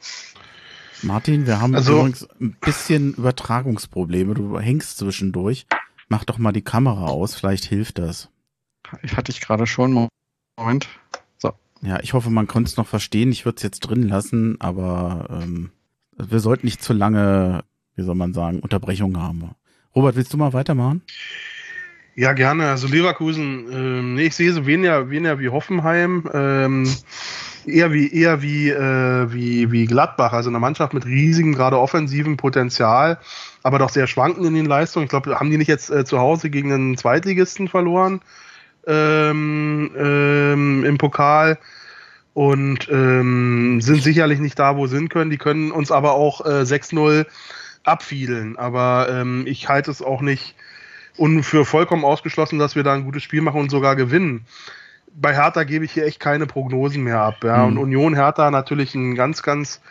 Martin, wir haben also, übrigens ein bisschen Übertragungsprobleme. Du hängst zwischendurch. Mach doch mal die Kamera aus, vielleicht hilft das. Hatte ich gerade schon. Moment. Ja, ich hoffe, man konnte es noch verstehen. Ich würde es jetzt drin lassen, aber ähm, wir sollten nicht zu lange, wie soll man sagen, Unterbrechungen haben. Robert, willst du mal weitermachen? Ja, gerne. Also Leverkusen, ähm, nee, ich sehe so weniger, weniger wie Hoffenheim. Ähm, eher wie eher wie, äh, wie, wie Gladbach, also eine Mannschaft mit riesigem, gerade offensiven Potenzial, aber doch sehr schwankend in den Leistungen. Ich glaube, haben die nicht jetzt äh, zu Hause gegen einen Zweitligisten verloren ähm, ähm, im Pokal und ähm, sind sicherlich nicht da, wo sie sind können. Die können uns aber auch äh, 6-0 abfiedeln, aber ähm, ich halte es auch nicht und für vollkommen ausgeschlossen, dass wir da ein gutes Spiel machen und sogar gewinnen bei Hertha gebe ich hier echt keine Prognosen mehr ab. Ja. Mhm. Und Union Hertha natürlich ein ganz, ganz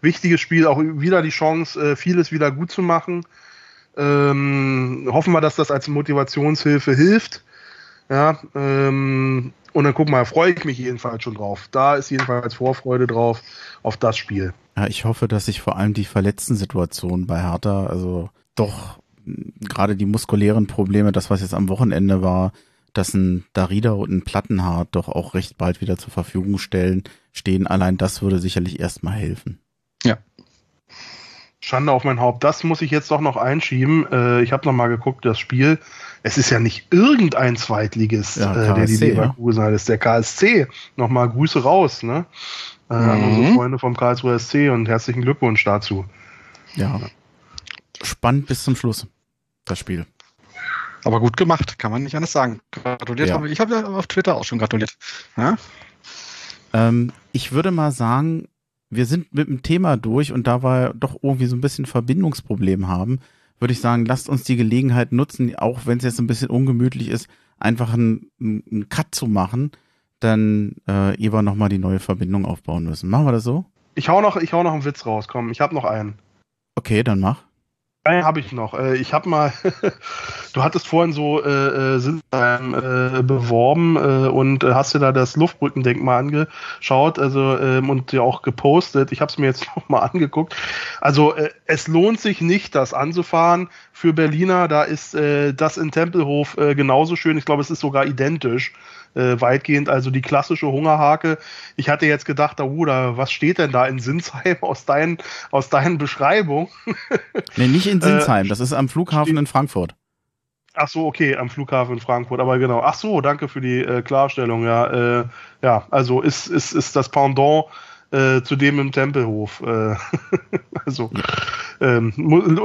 wichtiges Spiel, auch wieder die Chance, äh, vieles wieder gut zu machen. Ähm, hoffen wir, dass das als Motivationshilfe hilft. Ja, ähm, und dann guck mal, freue ich mich jedenfalls schon drauf. Da ist jedenfalls Vorfreude drauf auf das Spiel. Ja, ich hoffe, dass sich vor allem die verletzten Situationen bei Hertha, also doch gerade die muskulären Probleme, das was jetzt am Wochenende war, dass ein Darida und ein Plattenhart doch auch recht bald wieder zur Verfügung stellen, stehen. Allein das würde sicherlich erstmal helfen. Ja. Schande auf mein Haupt. Das muss ich jetzt doch noch einschieben. Äh, ich habe noch mal geguckt, das Spiel. Es ist ja nicht irgendein Zweitligist, ja, äh, der die Leverkusen hat. Es ist der KSC. Nochmal Grüße raus, ne? Äh, mhm. An unsere Freunde vom Karlsruher SC und herzlichen Glückwunsch dazu. Ja. Spannend bis zum Schluss, das Spiel. Aber gut gemacht, kann man nicht anders sagen. Gratuliert. Ja. Ich habe ja auf Twitter auch schon gratuliert. Ja? Ähm, ich würde mal sagen, wir sind mit dem Thema durch und da wir doch irgendwie so ein bisschen Verbindungsproblem haben, würde ich sagen, lasst uns die Gelegenheit nutzen, auch wenn es jetzt ein bisschen ungemütlich ist, einfach einen, einen Cut zu machen, dann äh, Eva nochmal die neue Verbindung aufbauen müssen. Machen wir das so? Ich hau noch, ich hau noch einen Witz raus, komm, ich habe noch einen. Okay, dann mach. Einen habe ich noch. Äh, ich habe mal, du hattest vorhin so äh, äh Sinsheim äh, beworben äh, und äh, hast dir da das Luftbrückendenkmal angeschaut also ähm, und ja auch gepostet. Ich habe es mir jetzt noch mal angeguckt. Also äh, es lohnt sich nicht, das anzufahren für Berliner. Da ist äh, das in Tempelhof äh, genauso schön. Ich glaube, es ist sogar identisch äh, weitgehend. Also die klassische Hungerhake. Ich hatte jetzt gedacht, oh, da, was steht denn da in Sinsheim aus deinen, aus deinen Beschreibungen? nee, nicht in Sinsheim, äh, das ist am Flughafen in Frankfurt. Ach so, okay, am Flughafen in Frankfurt, aber genau. Ach so, danke für die äh, Klarstellung. Ja, äh, ja, also ist, ist, ist das Pendant äh, zu dem im Tempelhof. Äh, also, ähm,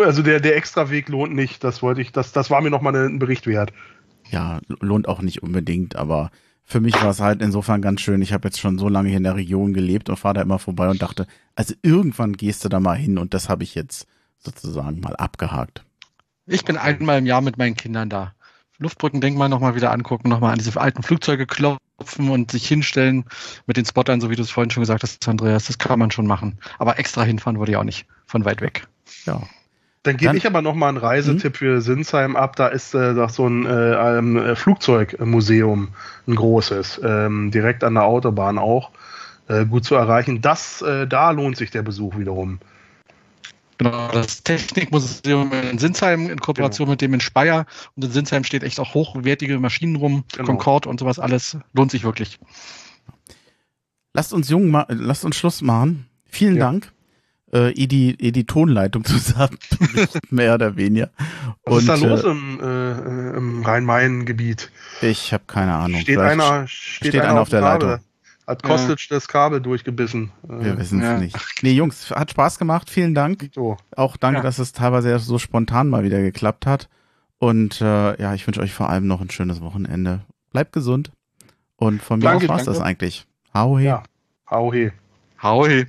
also der, der Extraweg lohnt nicht. Das wollte ich, das, das war mir nochmal ein Bericht wert ja, lohnt auch nicht unbedingt, aber für mich war es halt insofern ganz schön. Ich habe jetzt schon so lange hier in der Region gelebt und fahre da immer vorbei und dachte, also irgendwann gehst du da mal hin und das habe ich jetzt sozusagen mal abgehakt. Ich bin einmal im Jahr mit meinen Kindern da. Luftbrückendenkmal nochmal wieder angucken, nochmal an diese alten Flugzeuge klopfen und sich hinstellen mit den Spottern, so wie du es vorhin schon gesagt hast, Andreas. Das kann man schon machen. Aber extra hinfahren würde ich auch nicht, von weit weg. Ja. Dann gebe ich aber noch mal einen Reisetipp für Sinsheim ab. Da ist äh, doch so ein äh, ähm, äh, Flugzeugmuseum, ein großes, ähm, direkt an der Autobahn auch. Äh, gut zu erreichen. Das, äh, da lohnt sich der Besuch wiederum. Genau, das Technikmuseum in Sinsheim in Kooperation mit dem in Speyer. Und in Sinsheim steht echt auch hochwertige Maschinen rum, Genau. Concorde und sowas alles. Lohnt sich wirklich. Lasst uns jung lasst uns Schluss machen. Vielen Ja. Dank. Äh, ihr die, ihr die Tonleitung zusammen, mehr oder weniger. Was ist da Und, los äh, im, äh, im Rhein-Main-Gebiet? Ich habe keine Ahnung. Steht Vielleicht- einer, steht steht einer auf der Kabel. Leitung. Hat Ja. Kostic das Kabel durchgebissen. Äh, Wir wissen es Ja. nicht. Nee, Jungs, hat Spaß gemacht. Vielen Dank. so. Auch danke, Ja. dass es teilweise so spontan mal wieder geklappt hat. Und äh, ja, ich wünsche euch vor allem noch ein schönes Wochenende. Bleibt gesund. Und von mir Danke, aus war's danke. das eigentlich. Hau he. Ja. Hau he. Hau he.